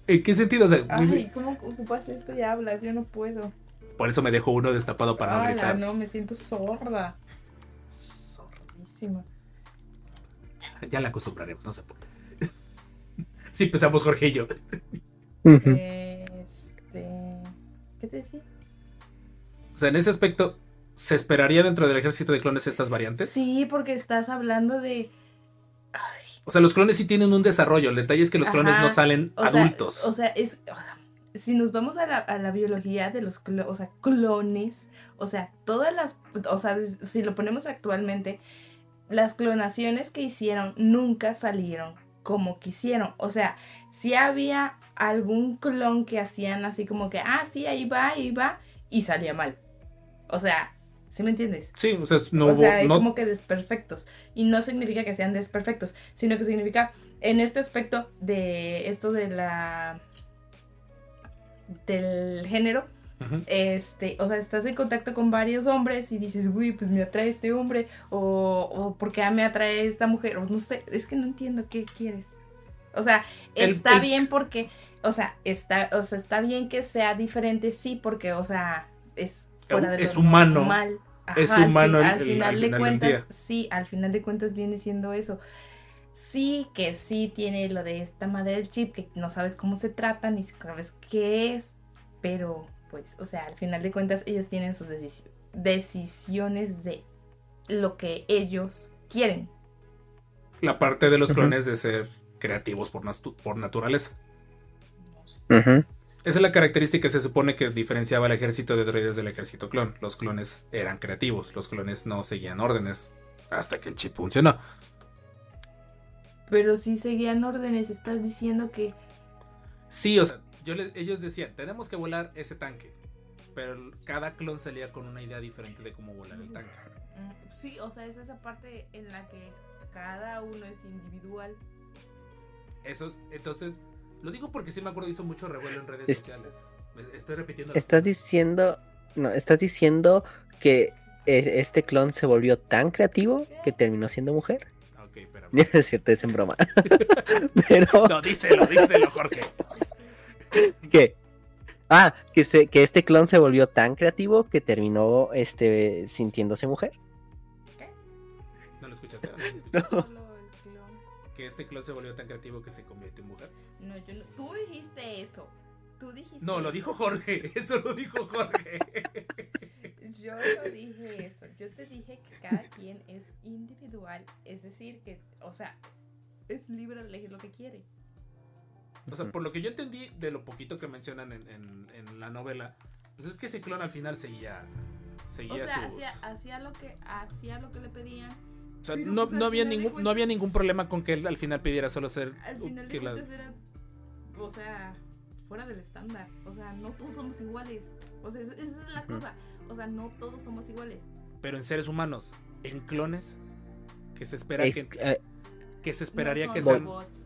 ¿En qué sentido? O sea, Ay, ¿cómo ocupas esto y hablas? Yo no puedo. Por eso me dejo uno destapado para no Ala, gritar. no, me siento sorda. Sordísima. Ya la acostumbraremos, no se apure. Sí, empezamos Jorge y yo. Ujú. Este. ¿Qué te decía? O sea, en ese aspecto, ¿se esperaría dentro del ejército de clones estas variantes? Sí, porque estás hablando de. Ay, O sea, los clones sí tienen un desarrollo. El detalle es que los clones no salen o sea, adultos. o sea, es. o sea, si nos vamos a la, a la biología de los clo- o sea, clones, o sea, todas las. O sea, si lo ponemos actualmente, las clonaciones que hicieron nunca salieron como quisieron. O sea, si había algún clon que hacían así como que, ah, sí, ahí va, ahí va, y salía mal. O sea, ¿sí me entiendes? sí, o sea, no o sea, no- como que desperfectos. Y no significa que sean desperfectos, sino que significa en este aspecto de esto de la del género, este, o sea, estás en contacto con varios hombres y dices, uy, pues me atrae este hombre, o, o porque me atrae esta mujer, o no sé, es que no entiendo qué quieres. O sea, El- está el- bien porque, o sea, está, o sea, está bien que sea diferente, sí, porque, o sea, es fuera de Es lo humano. normal. Es al humano fin- el- al final al de final del cuentas, sí, al final de cuentas viene siendo eso. Sí, que sí tiene lo de esta madre del chip, que no sabes cómo se trata, ni sabes qué es, pero pues, o sea, al final de cuentas ellos tienen sus decis- decisiones de lo que ellos quieren. La parte de los clones de ser creativos por, natu- por naturaleza. Esa es la característica que se supone que diferenciaba al ejército de droides del ejército clon. Los clones eran creativos, los clones no seguían órdenes hasta que el chip funcionó. Pero si seguían órdenes, estás diciendo que Sí, o sea, yo le- ellos decían, tenemos que volar ese tanque. Pero cada clon salía con una idea diferente de cómo volar el tanque. Mm, Sí, o sea, es esa parte en la que cada uno es individual. Eso es- entonces, lo digo porque sí me acuerdo, hizo mucho revuelo en redes Es- sociales. Estoy repitiendo. Estás diciendo, no, estás diciendo que e- este clon se volvió tan creativo que terminó siendo mujer. Ok, espérame. Es cierto, es en broma. Pero, No, díselo, díselo, Jorge. ¿qué? Ah, que, se, que este clon se volvió tan creativo que terminó este, sintiéndose mujer. No lo escuchaste. no lo escuchaste. Solo el clon. Que este clon se volvió tan creativo que se convierte en mujer. No, yo no. Tú dijiste eso. Tú dijiste No, lo eso. dijo Jorge. Eso lo dijo Jorge. Yo no dije eso. Yo te dije que cada quien es individual. Es decir, que, o sea, es libre de elegir lo que quiere. O sea, por lo que yo entendí de lo poquito que mencionan en, en- en la novela, pues es que ese clon al final seguía. O Seguía sea, sus. hacía, hacía lo que hacía lo que le pedían. o sea, no, pues al no había final de ningún, no cuentas- había ningún problema con que él al final pidiera solo ser. Al final de la- era, o sea, fuera del estándar. O sea, no todos somos iguales. O sea, esa esa es la cosa. O sea, no todos somos iguales. pero en seres humanos, en clones, que se espera Es- que, eh, que se esperaría no que son sean. robots.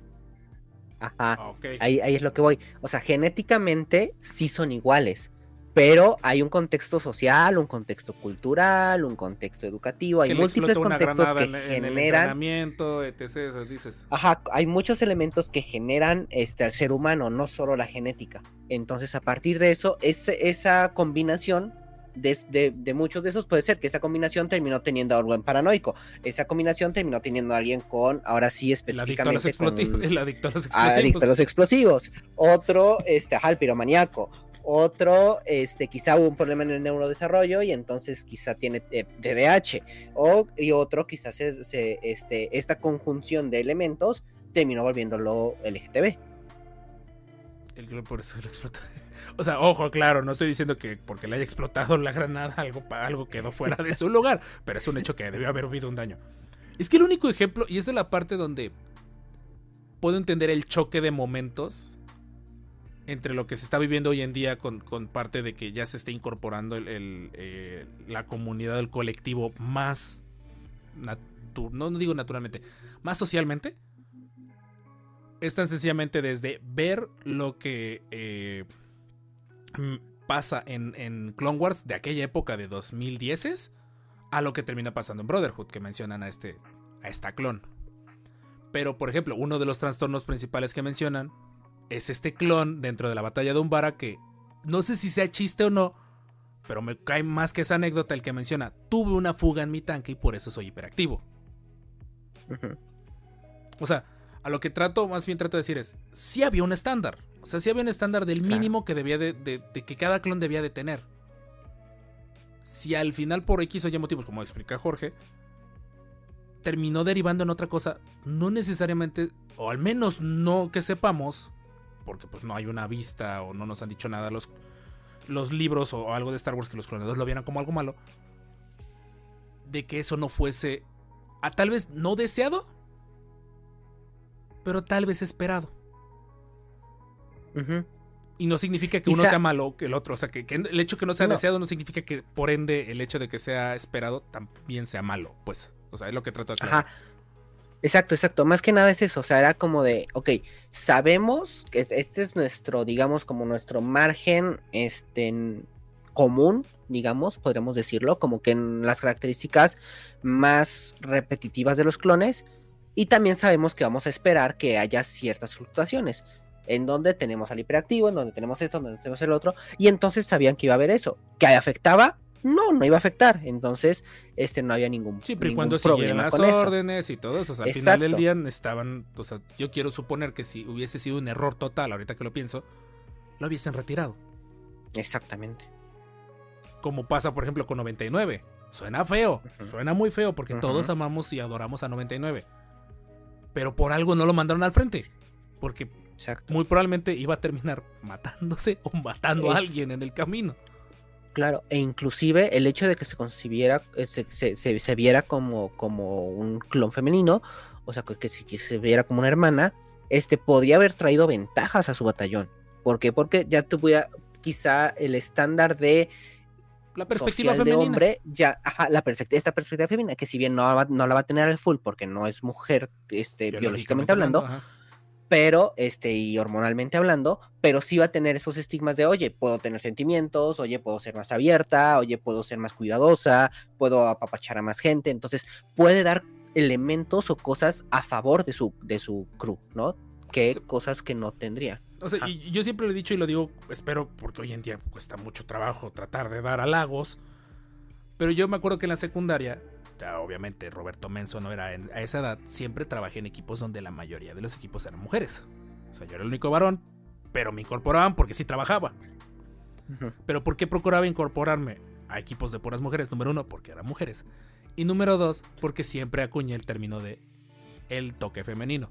ajá. Ah. Ahí, ahí es lo que voy. O sea, genéticamente sí son iguales, pero hay un contexto social, un contexto cultural, un contexto educativo, hay múltiples contextos que en, en el generan, entrenamiento, etc. eso dices. ajá, hay muchos elementos que generan este al ser humano, no solo la genética. Entonces, a partir de eso, ese- esa combinación de, de- de muchos de esos puede ser que esa combinación terminó teniendo algo en paranoico, esa combinación terminó teniendo a alguien con, ahora sí El adicto a los específicamente explotivos. El adicto a los adicto a explosivos. los explosivos, otro, este, ajá, el piromaniaco, otro, este, quizá hubo un problema en el neurodesarrollo y entonces quizá tiene eh, TDAH, o, y otro quizás se, se, este, esta conjunción de elementos terminó volviéndolo LGTB. El por eso lo explotó. O sea, ojo, claro, no estoy diciendo que porque le haya explotado la granada algo, algo quedó fuera de su lugar, pero es un hecho que debió haber habido un daño. Es que el único ejemplo, y esa es la parte donde puedo entender el choque de momentos entre lo que se está viviendo hoy en día con, con parte de que ya se está incorporando eh, la comunidad, el colectivo más, natu- no digo naturalmente, más socialmente. Es tan sencillamente desde ver lo que eh, pasa en, en Clone Wars de aquella época de 2010 a lo que termina pasando en Brotherhood, que mencionan a, este, a esta clon. Pero, por ejemplo, uno de los trastornos principales que mencionan es este clon dentro de la batalla de Umbara que no sé si sea chiste o no, pero me cae más que esa anécdota el que menciona, tuve una fuga en mi tanque y por eso soy hiperactivo. O sea, a lo que trato, más bien trato de decir es, sí había un estándar. O sea, sí había un estándar del Claro. mínimo que debía de, de- de que cada clon debía de tener. Si al final por X o Y motivos, como explica Jorge, terminó derivando en otra cosa, no necesariamente, o al menos no que sepamos, porque pues no hay una vista o no nos han dicho nada los, los libros o algo de Star Wars que los clonadores lo vieran como algo malo, de que eso no fuese, a tal vez no deseado, pero tal vez esperado. Y no significa que uno sea malo que el otro. O sea, que, que el hecho que no sea No. deseado no significa que, por ende, el hecho de que sea esperado también sea malo. Pues, o sea, es lo que trato de aclarar. Ajá. Exacto, exacto. Más que nada es eso. O sea, era como de, ok, sabemos que es- este es nuestro, digamos, como nuestro margen este, común, digamos, podríamos decirlo, como que en las características más repetitivas de los clones. Y también sabemos que vamos a esperar que haya ciertas fluctuaciones. En donde tenemos al hiperactivo, en donde tenemos esto, en donde tenemos el otro. Y entonces sabían que iba a haber eso. ¿Que afectaba? No, no iba a afectar. Entonces, este no había ningún, Siempre y cuando siguieran las eso. órdenes y todo eso. O sea, al final del día estaban. O sea, yo quiero suponer que si hubiese sido un error total, ahorita que lo pienso, lo hubiesen retirado. Exactamente. Como pasa, por ejemplo, con 99. Suena feo, suena muy feo porque todos amamos y adoramos a 99. Pero por algo no lo mandaron al frente. Porque Exacto. muy probablemente iba a terminar matándose o matando a alguien en el camino. Claro, e inclusive el hecho de que se concibiera, eh, se, se- se- se viera como, como un clon femenino, o sea, que, si se viera como una hermana, este podía haber traído ventajas a su batallón. ¿Por qué? Porque ya tuviera quizá el estándar de La perspectiva social de femenina. hombre, ya, ajá, la perspectiva, esta perspectiva femenina, que si bien no, va- no la va a tener al full porque no es mujer, este, biológicamente hablando, ajá. Pero este y hormonalmente hablando, pero sí va a tener esos estigmas de, oye, puedo tener sentimientos, oye, puedo ser más abierta, oye, puedo ser más cuidadosa, puedo apapachar a más gente, entonces puede dar elementos o cosas a favor de su, de su crew, ¿no? Que cosas que no tendría. O sea, y yo siempre lo he dicho y lo digo, espero, porque hoy en día cuesta mucho trabajo tratar de dar halagos. Pero yo me acuerdo que en la secundaria, ya obviamente Roberto Menso no era en- a esa edad, siempre trabajé en equipos donde la mayoría de los equipos eran mujeres. O sea, yo era el único varón, pero me incorporaban porque sí trabajaba. Pero ¿por qué procuraba incorporarme a equipos de puras mujeres? Número uno, porque eran mujeres. Y número dos, porque siempre acuñé el término de el toque femenino.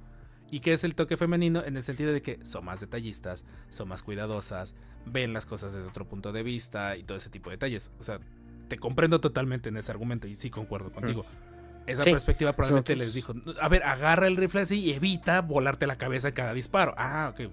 ¿Y qué es el toque femenino? En el sentido de que son más detallistas, son más cuidadosas, ven las cosas desde otro punto de vista y todo ese tipo de detalles. O sea, te comprendo totalmente en ese argumento y sí concuerdo contigo. Esa Sí. perspectiva probablemente Nosotros- les dijo, a ver, agarra el rifle así y evita volarte la cabeza cada disparo. Ah, ok.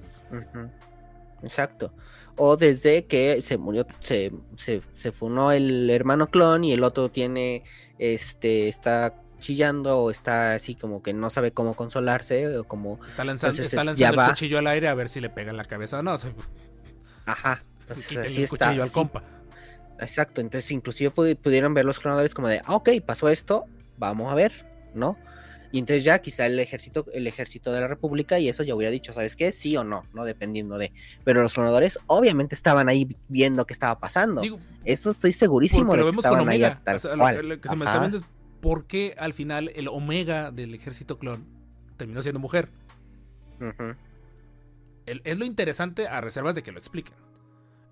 Exacto. O desde que se murió, se, se, se funó el hermano clon y el otro tiene, este, está chillando o está así como que no sabe cómo consolarse o como, Está lanzando, Entonces está es- lanzando el va. cuchillo al aire a ver si le pega en la cabeza o no. O sea, ajá. Quítenle así el está. cuchillo al sí, compa. Exacto. Entonces inclusive pudi- pudieron ver los clonadores como de, ah, ok, pasó esto, vamos a ver, ¿no? Y entonces ya quizá el ejército, el ejército de la República y eso ya hubiera dicho, ¿sabes qué? Sí o no, no dependiendo de. Pero los clonadores obviamente estaban ahí viendo qué estaba pasando. Digo, Esto estoy segurísimo de que vemos con ahí Omega. a tal O sea, lo, cual. que- lo que se me está viendo es por qué al final el Omega del ejército clon terminó siendo mujer. El- es lo interesante a reservas de que lo expliquen.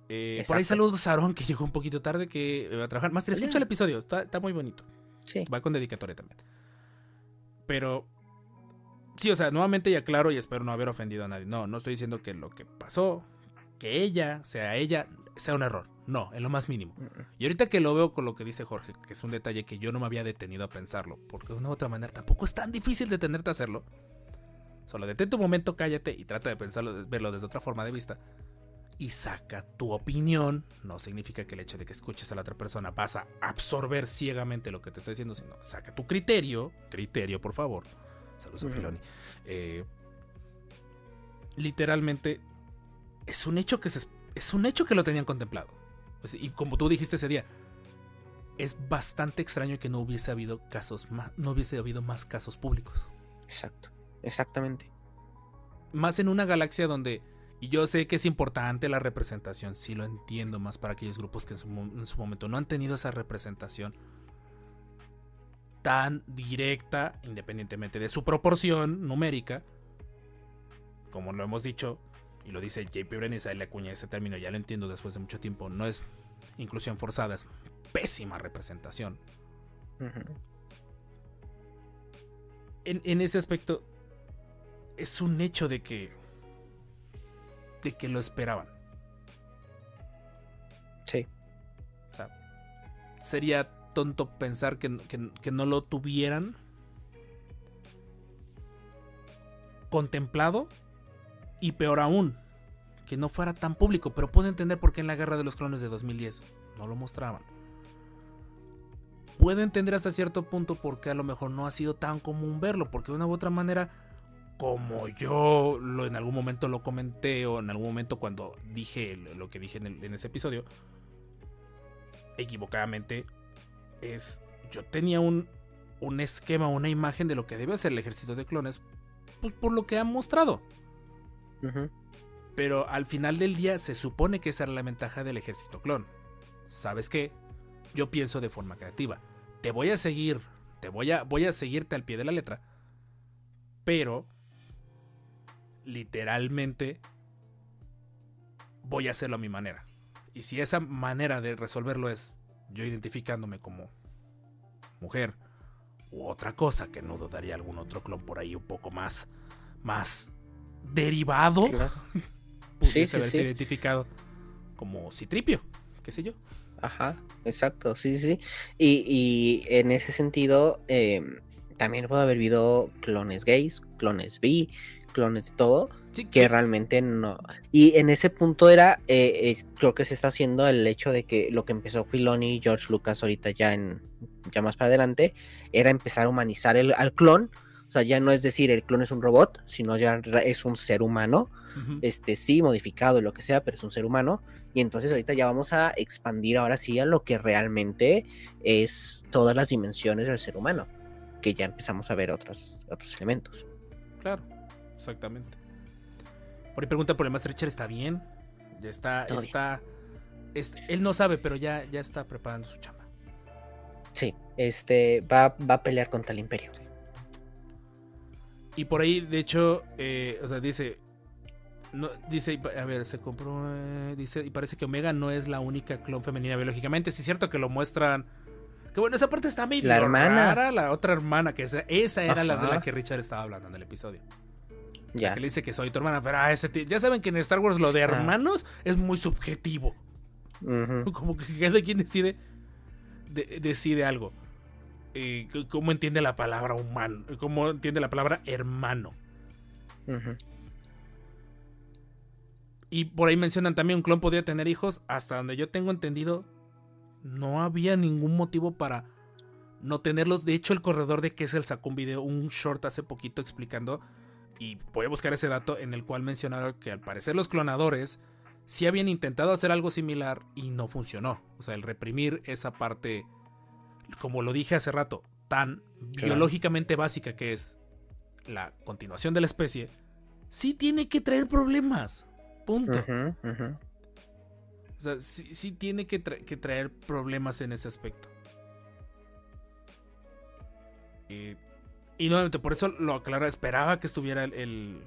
Eh, por ahí saludos a Aaron, que llegó un poquito tarde, que va a trabajar. Más, escucha Ya. el episodio, está, está muy bonito. Sí. Va con dedicatoria también. Pero. Sí, o sea, nuevamente y aclaro y espero no haber ofendido a nadie. No, no estoy diciendo que lo que pasó, que ella, sea ella, sea un error. No, en lo más mínimo. Y ahorita que lo veo con lo que dice Jorge, que es un detalle que yo no me había detenido a pensarlo, porque de una u otra manera tampoco es tan difícil detenerte a hacerlo. Solo detente un momento, cállate y trata de pensarlo, de verlo desde otra forma de vista. Y saca tu opinión. No significa que el hecho de que escuches a la otra persona vas a absorber ciegamente lo que te está diciendo, sino saca tu criterio. Criterio, por favor. Saludos a. Filoni. Eh, literalmente es un hecho que se, es un hecho que lo tenían contemplado. Sea, Y como tú dijiste ese día, es bastante extraño que no hubiese habido casos más, no hubiese habido más casos públicos. Exacto. Exactamente. Más en una galaxia donde, y yo sé que es importante la representación, sí lo entiendo más para aquellos grupos que en su, mo- en su momento no han tenido esa representación tan directa, independientemente de su proporción numérica, como lo hemos dicho, y lo dice JP Brenes, ahí le acuña ese término, ya lo entiendo después de mucho tiempo, no es inclusión forzada, es pésima representación. En ese aspecto es un hecho de que de que lo esperaban. Sí. O sea, sería tonto pensar que, que- que no lo tuvieran contemplado y peor aún, que no fuera tan público, pero puedo entender por qué en la guerra de los clones de 2010 no lo mostraban. Puedo entender hasta cierto punto por qué a lo mejor no ha sido tan común verlo, porque de una u otra manera, como yo lo, en algún momento lo comenté o en algún momento cuando dije lo que dije en, el- en ese episodio, equivocadamente, es yo tenía un, un esquema, una imagen de lo que debe ser el ejército de clones, pues por lo que han mostrado. Pero al final del día se supone que esa era la ventaja del ejército clon. ¿Sabes qué? Yo pienso de forma creativa. Te voy a seguir, te voy a voy a seguirte al pie de la letra. Pero literalmente voy a hacerlo a mi manera. Y si esa manera de resolverlo es yo identificándome como mujer u otra cosa que no dudaría algún otro clon por ahí un poco más más derivado Claro. pudiese Sí, sí, haberse sí. identificado como Citripio, qué sé yo. Ajá, exacto, sí, sí. sí. Y, y en ese sentido, eh, también puede haber habido clones gays, clones bi, clones de todo, Sí, que realmente no. Y en ese punto era, eh, eh, creo que se está haciendo el hecho de que lo que empezó Filoni y George Lucas ahorita ya en ya más para adelante, era empezar a humanizar el, al clon. O sea, ya no es decir el clon es un robot, sino ya es un ser humano este sí, modificado y lo que sea, pero es un ser humano. Y entonces ahorita ya vamos a expandir ahora sí a lo que realmente es todas las dimensiones del ser humano. porque ya empezamos a ver otros, otros elementos. Claro, exactamente. Por ahí pregunta por el Master Richard, ¿está bien? Ya está, Todo está. es- él no sabe, pero ya, ya está preparando su chamba. Sí, este va, va a pelear contra el imperio. Y por ahí, de hecho, eh, o sea, dice. No, dice, a ver, se compró. eh, dice, y parece que Omega no es la única clon femenina biológicamente. Sí, es cierto que lo muestran. Que bueno, esa parte está medio La hermana. rara, la otra hermana, que esa, esa era la de la que Richard estaba hablando en el episodio. Ya. Que le dice que soy tu hermana, pero ah, ese ti- ya saben que en Star Wars lo de hermanos es muy subjetivo. Como que cada quien decide de- decide algo. Eh, ¿Cómo entiende la palabra humano? ¿Cómo entiende la palabra hermano? Y por ahí mencionan también un clon podía tener hijos. Hasta donde yo tengo entendido, no había ningún motivo para no tenerlos. De hecho, el corredor de Kessel sacó un video, un short hace poquito explicando. Y voy a buscar ese dato en el cual mencionaba que al parecer los clonadores sí habían intentado hacer algo similar y no funcionó. O sea, el reprimir esa parte, como lo dije hace rato, tan biológicamente básica que es la continuación de la especie, sí tiene que traer problemas. Punto. O sea, sí, sí tiene que, tra- que traer problemas en ese aspecto. Eh, y nuevamente, por eso lo aclara, esperaba que estuviera el, el,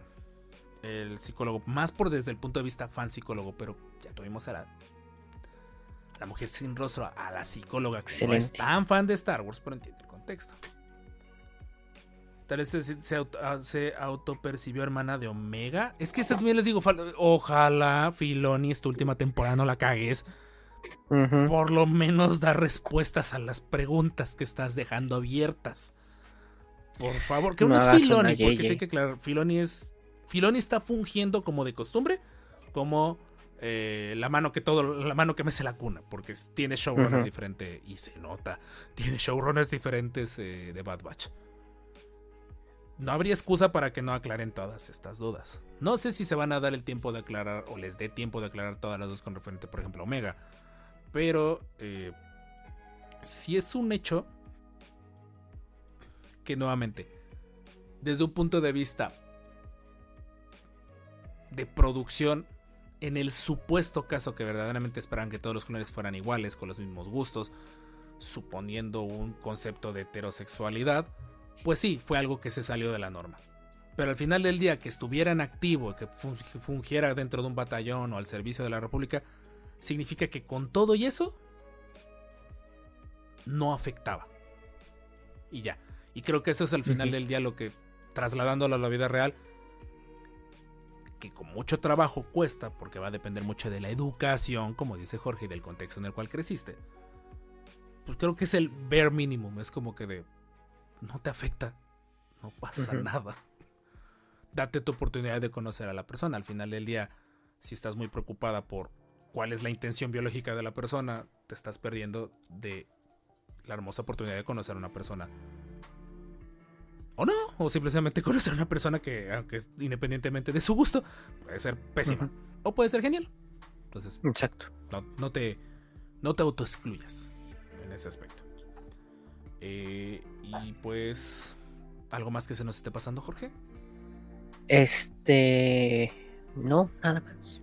el psicólogo, más por desde el punto de vista fan psicólogo, pero ya tuvimos a la, a la mujer sin rostro, a la psicóloga que no es Excelente. tan fan de Star Wars, pero entiende el contexto. Tal vez se, se, auto- ah, se autopercibió hermana de Omega. Es que esto también les digo, ojalá Filoni esta última temporada no la cagues. Por lo menos da respuestas a las preguntas que estás dejando abiertas. Por favor, que no, No es Filoni, porque yeye. sé que claro, Filoni es. Filoni está fungiendo como de costumbre, como eh, la mano que todo, la mano que mece la cuna, porque tiene showrunners Ujú. diferentes y se nota. Tiene showrunners diferentes eh, de Bad Batch. No habría excusa para que no aclaren todas estas dudas. No sé si se van a dar el tiempo de aclarar o les dé tiempo de aclarar todas las dudas con referente, por ejemplo, a Omega. Pero eh, si es un hecho nuevamente, desde un punto de vista de producción, en el supuesto caso que verdaderamente esperan que todos los clones fueran iguales, con los mismos gustos, suponiendo un concepto de heterosexualidad, pues sí, fue algo que se salió de la norma. Pero al final del día, que estuviera en activo, que fun- fungiera dentro de un batallón o al servicio de la República, significa que con todo y eso, no afectaba. Y ya. Y creo que eso es al final del día lo que, trasladándolo a la vida real, que con mucho trabajo cuesta, porque va a depender mucho de la educación, como dice Jorge, y del contexto en el cual creciste. Pues creo que es el bare minimum, es como que de, no te afecta, no pasa nada. Date tu oportunidad de conocer a la persona. Al final del día, si estás muy preocupada por cuál es la intención biológica de la persona, te estás perdiendo de la hermosa oportunidad de conocer a una persona. O no, o simplemente conocer a una persona que, aunque independientemente de su gusto, puede ser pésima. O puede ser genial. Entonces, Exacto. no, no te, no te autoexcluyas en ese aspecto. Eh, y pues, ¿algo más que se nos esté pasando, Jorge? Este. No, nada más.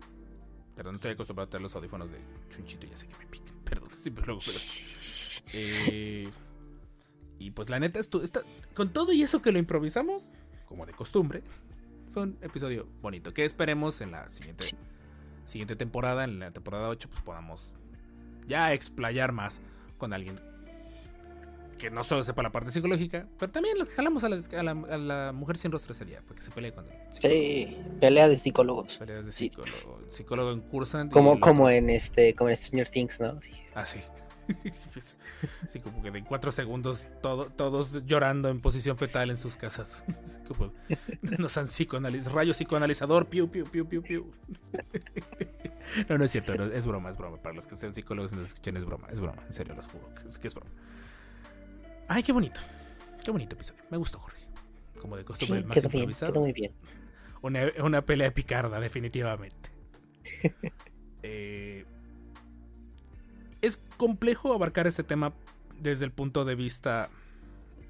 Perdón, estoy acostumbrado a tener los audífonos de chunchito, ya sé que me pican. Perdón, siempre luego, pero. Eh, y pues la neta, esto, esta- con todo y eso que lo improvisamos, como de costumbre, fue un episodio bonito. Que esperemos en la siguiente, siguiente temporada, en la temporada 8, pues podamos ya explayar más con alguien que no solo sepa la parte psicológica, pero también lo jalamos a la, a la- a la mujer sin rostro ese día, para que se pelee con psicólogo. Sí, pelea de psicólogos. Peleas de Sí. psicólogo. En Cursant. y Como, como en este, como en Stranger Things, ¿no? Sí. Ah, sí. Sí, pues, sí, como que de cuatro segundos todo- todos llorando en posición fetal en sus casas. Así como, Nos han psicoanalizado. Rayo psicoanalizador. Piu, piu, piu, piu, piu. No, no es cierto. no, es broma, es broma. Para los que sean psicólogos y nos escuchen, es broma. Es broma. En serio, los juro. que es, que es broma. Ay, qué bonito. Qué bonito episodio. Me gustó, Jorge. Como de Sí, costumbre, el más quedó bien, improvisado. quedó muy bien. Una, una pelea picarda, definitivamente. Eh, complejo abarcar este tema desde el punto de vista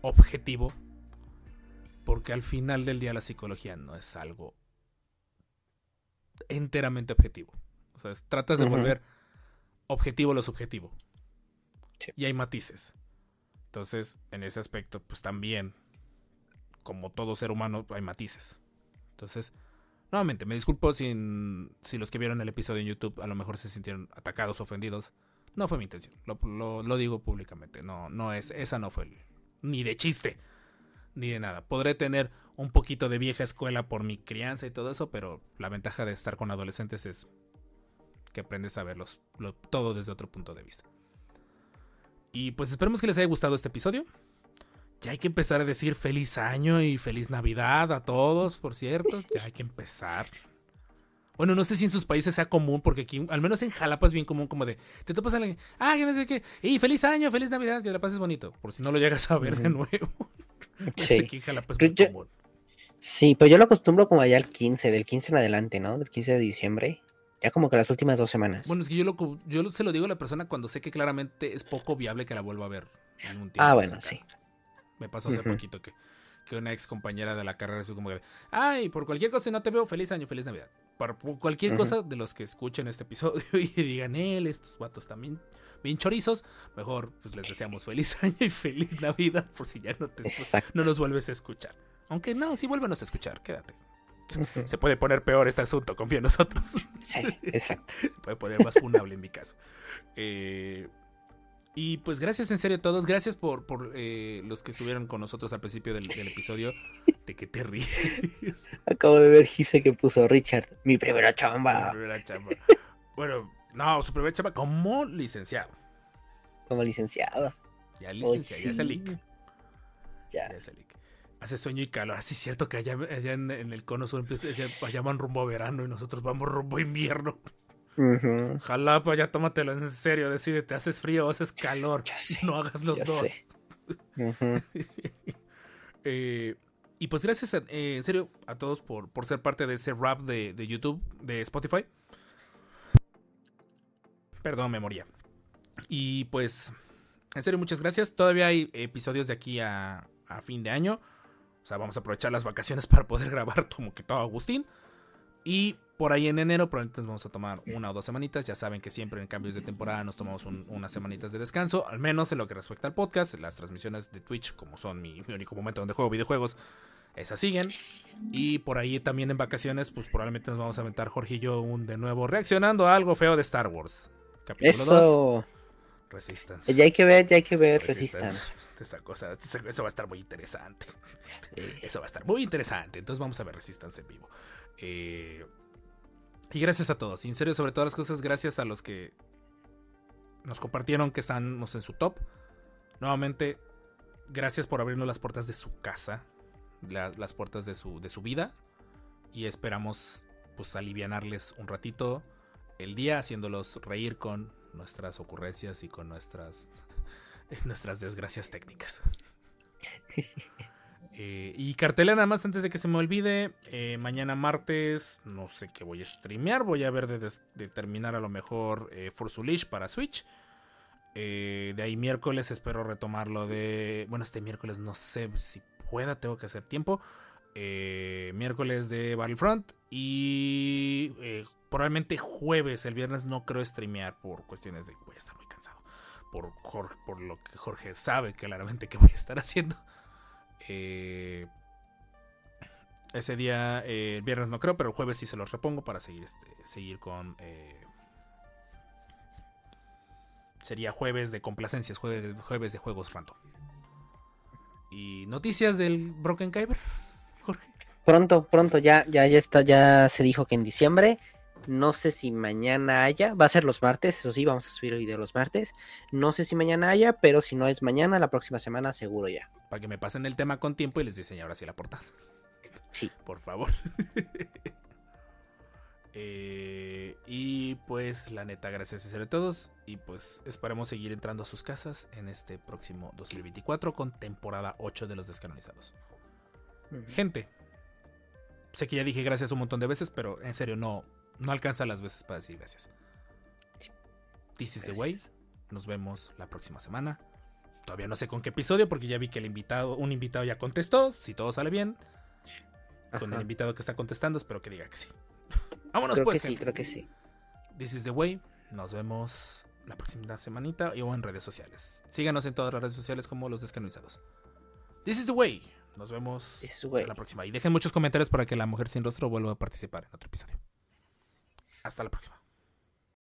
objetivo. Porque al final del día la psicología no es algo enteramente objetivo. O sea, tratas de volver objetivo lo subjetivo. Sí. Y hay matices. Entonces, en ese aspecto, pues también, como todo ser humano, hay matices. Entonces, nuevamente, me disculpo si, si los que vieron el episodio en YouTube a lo mejor se sintieron atacados, ofendidos. No fue mi intención. Lo, digo públicamente. No, no es, esa no fue ni de chiste, ni de nada. Podré tener un poquito de vieja escuela por mi crianza y todo eso, pero la ventaja de estar con adolescentes es que aprendes a verlos lo- todo desde otro punto de vista. Y pues esperemos que les haya gustado este episodio. Ya hay que empezar a decir feliz año y feliz Navidad a todos, por cierto. Ya hay que empezar. Bueno, no sé si en sus países sea común, porque aquí, al menos en Jalapa es bien común, como de, te topas a alguien, ah, que no sé qué, y feliz año, feliz Navidad, que la pases bonito, por si no lo llegas a ver de nuevo. Sí. Aquí en Jalapa es muy yo- común. Sí, pero yo lo acostumbro como allá al 15, del 15 en adelante, ¿no? Del 15 de diciembre. Ya como que las últimas dos semanas. Bueno, es que yo, lo, yo se lo digo a la persona cuando sé que claramente es poco viable que la vuelva a ver en un tiempo. ah, bueno, sí. Me pasó hace poquito que, que una ex compañera de la carrera fue como de, ay, por cualquier cosa si no te veo, feliz año, feliz Navidad. Por, cualquier cosa de los que escuchen este episodio y digan, él, estos vatos también bien chorizos, mejor pues les deseamos feliz año y feliz Navidad por si ya no te no nos vuelves a escuchar. Aunque no, si vuélvenos a escuchar, quédate. Se puede poner peor este asunto, confía en nosotros. Sí, exacto. Se puede poner más funable en mi caso. Eh, y pues gracias en serio a todos. Gracias por, por eh, los que estuvieron con nosotros al principio del, del episodio. ¿De que te ríes? Acabo de ver Gise que puso Richard, mi primera chamba. primera chamba. Bueno, no, su primera chamba como licenciado. Como licenciado. Ya licenciado, ya es sí. lic. Ya. Ya es el. Hace sueño y calor. Así es cierto que allá, allá en, en el cono sur empieza, allá, allá van rumbo a verano y nosotros vamos rumbo a invierno. Ujú. Jalapa, ya tómatelo en serio. Decídete, haces frío o haces calor. Sé, no hagas los dos. Eh, y pues gracias a- eh, en serio a todos por, por ser parte de ese rap de, de YouTube, de Spotify. Perdón, memoria. Y pues, en serio, muchas gracias. Todavía hay episodios de aquí a, a fin de año. O sea, vamos a aprovechar las vacaciones para poder grabar como que todo Agustín. Y por ahí en enero probablemente nos vamos a tomar una o dos semanitas. Ya saben que siempre en cambios de temporada nos tomamos un- unas semanitas de descanso. Al menos en lo que respecta al podcast. Las transmisiones de Twitch, como son mi, mi único momento donde juego videojuegos, esas siguen. Y por ahí también en vacaciones, pues probablemente nos vamos a aventar Jorge y yo un de nuevo reaccionando a algo feo de Star Wars. Capítulo 2, Eso. Resistance. Ya hay que ver, ya hay que ver Resistance. Resistance. Esa cosa, eso va a estar muy interesante. Sí. Eso va a estar muy interesante. Entonces vamos a ver Resistance en vivo. Eh, y gracias a todos. En serio, sobre todas las cosas, gracias a los que nos compartieron que estamos en su top. Nuevamente, gracias por abrirnos las puertas de su casa. la- las puertas de su, de su vida. Y esperamos pues alivianarles un ratito el día haciéndolos reír con nuestras ocurrencias y con nuestras, nuestras desgracias técnicas. Eh, y cartelera nada más antes de que se me olvide. eh, mañana martes, no sé qué voy a streamear. Voy a ver de, de terminar a lo mejor eh, Force Unleashed para Switch. Eh, de ahí miércoles espero retomarlo de... Bueno, este miércoles no sé si pueda, tengo que hacer tiempo. Miércoles de Battlefront. Y probablemente jueves, el viernes no creo streamear por cuestiones de... Voy a estar muy cansado. Por, por lo que Jorge sabe claramente que voy a estar haciendo. Eh, ese día, eh, el viernes no creo, pero el jueves sí se los repongo para seguir, este, seguir con... eh, sería jueves de complacencias, jueves, de juegos random. Y noticias del Broken Kyber, Jorge. Pronto, pronto, ya, ya, ya está, ya se dijo que en diciembre. No sé si mañana haya, va a ser los martes, eso sí, vamos a subir el video los martes. No sé si mañana haya, pero si no es mañana, la próxima semana seguro ya. Para que me pasen el tema con tiempo y les diseñe ahora sí la portada. Sí. Por favor. Eh, y pues la neta, gracias a ser a todos. Y pues esperemos seguir entrando a sus casas en este próximo 2024 con temporada 8 de los descanonizados. Gente, sé que ya dije gracias un montón de veces, pero en serio no, no alcanza las veces para decir gracias. This is the way. Nos vemos la próxima semana. Todavía no sé con qué episodio, porque ya vi que el invitado, un invitado ya contestó. Si todo sale bien, con el invitado que está contestando, espero que diga que sí. Vámonos Creo pues. que sí, gente. creo que sí. This is the way. Nos vemos la próxima semanita y o en redes sociales. Síganos en todas las redes sociales como los descanonizados. This is the way. Nos vemos This is the way. en la próxima. Y dejen muchos comentarios para que la mujer sin rostro vuelva a participar en otro episodio. Hasta la próxima.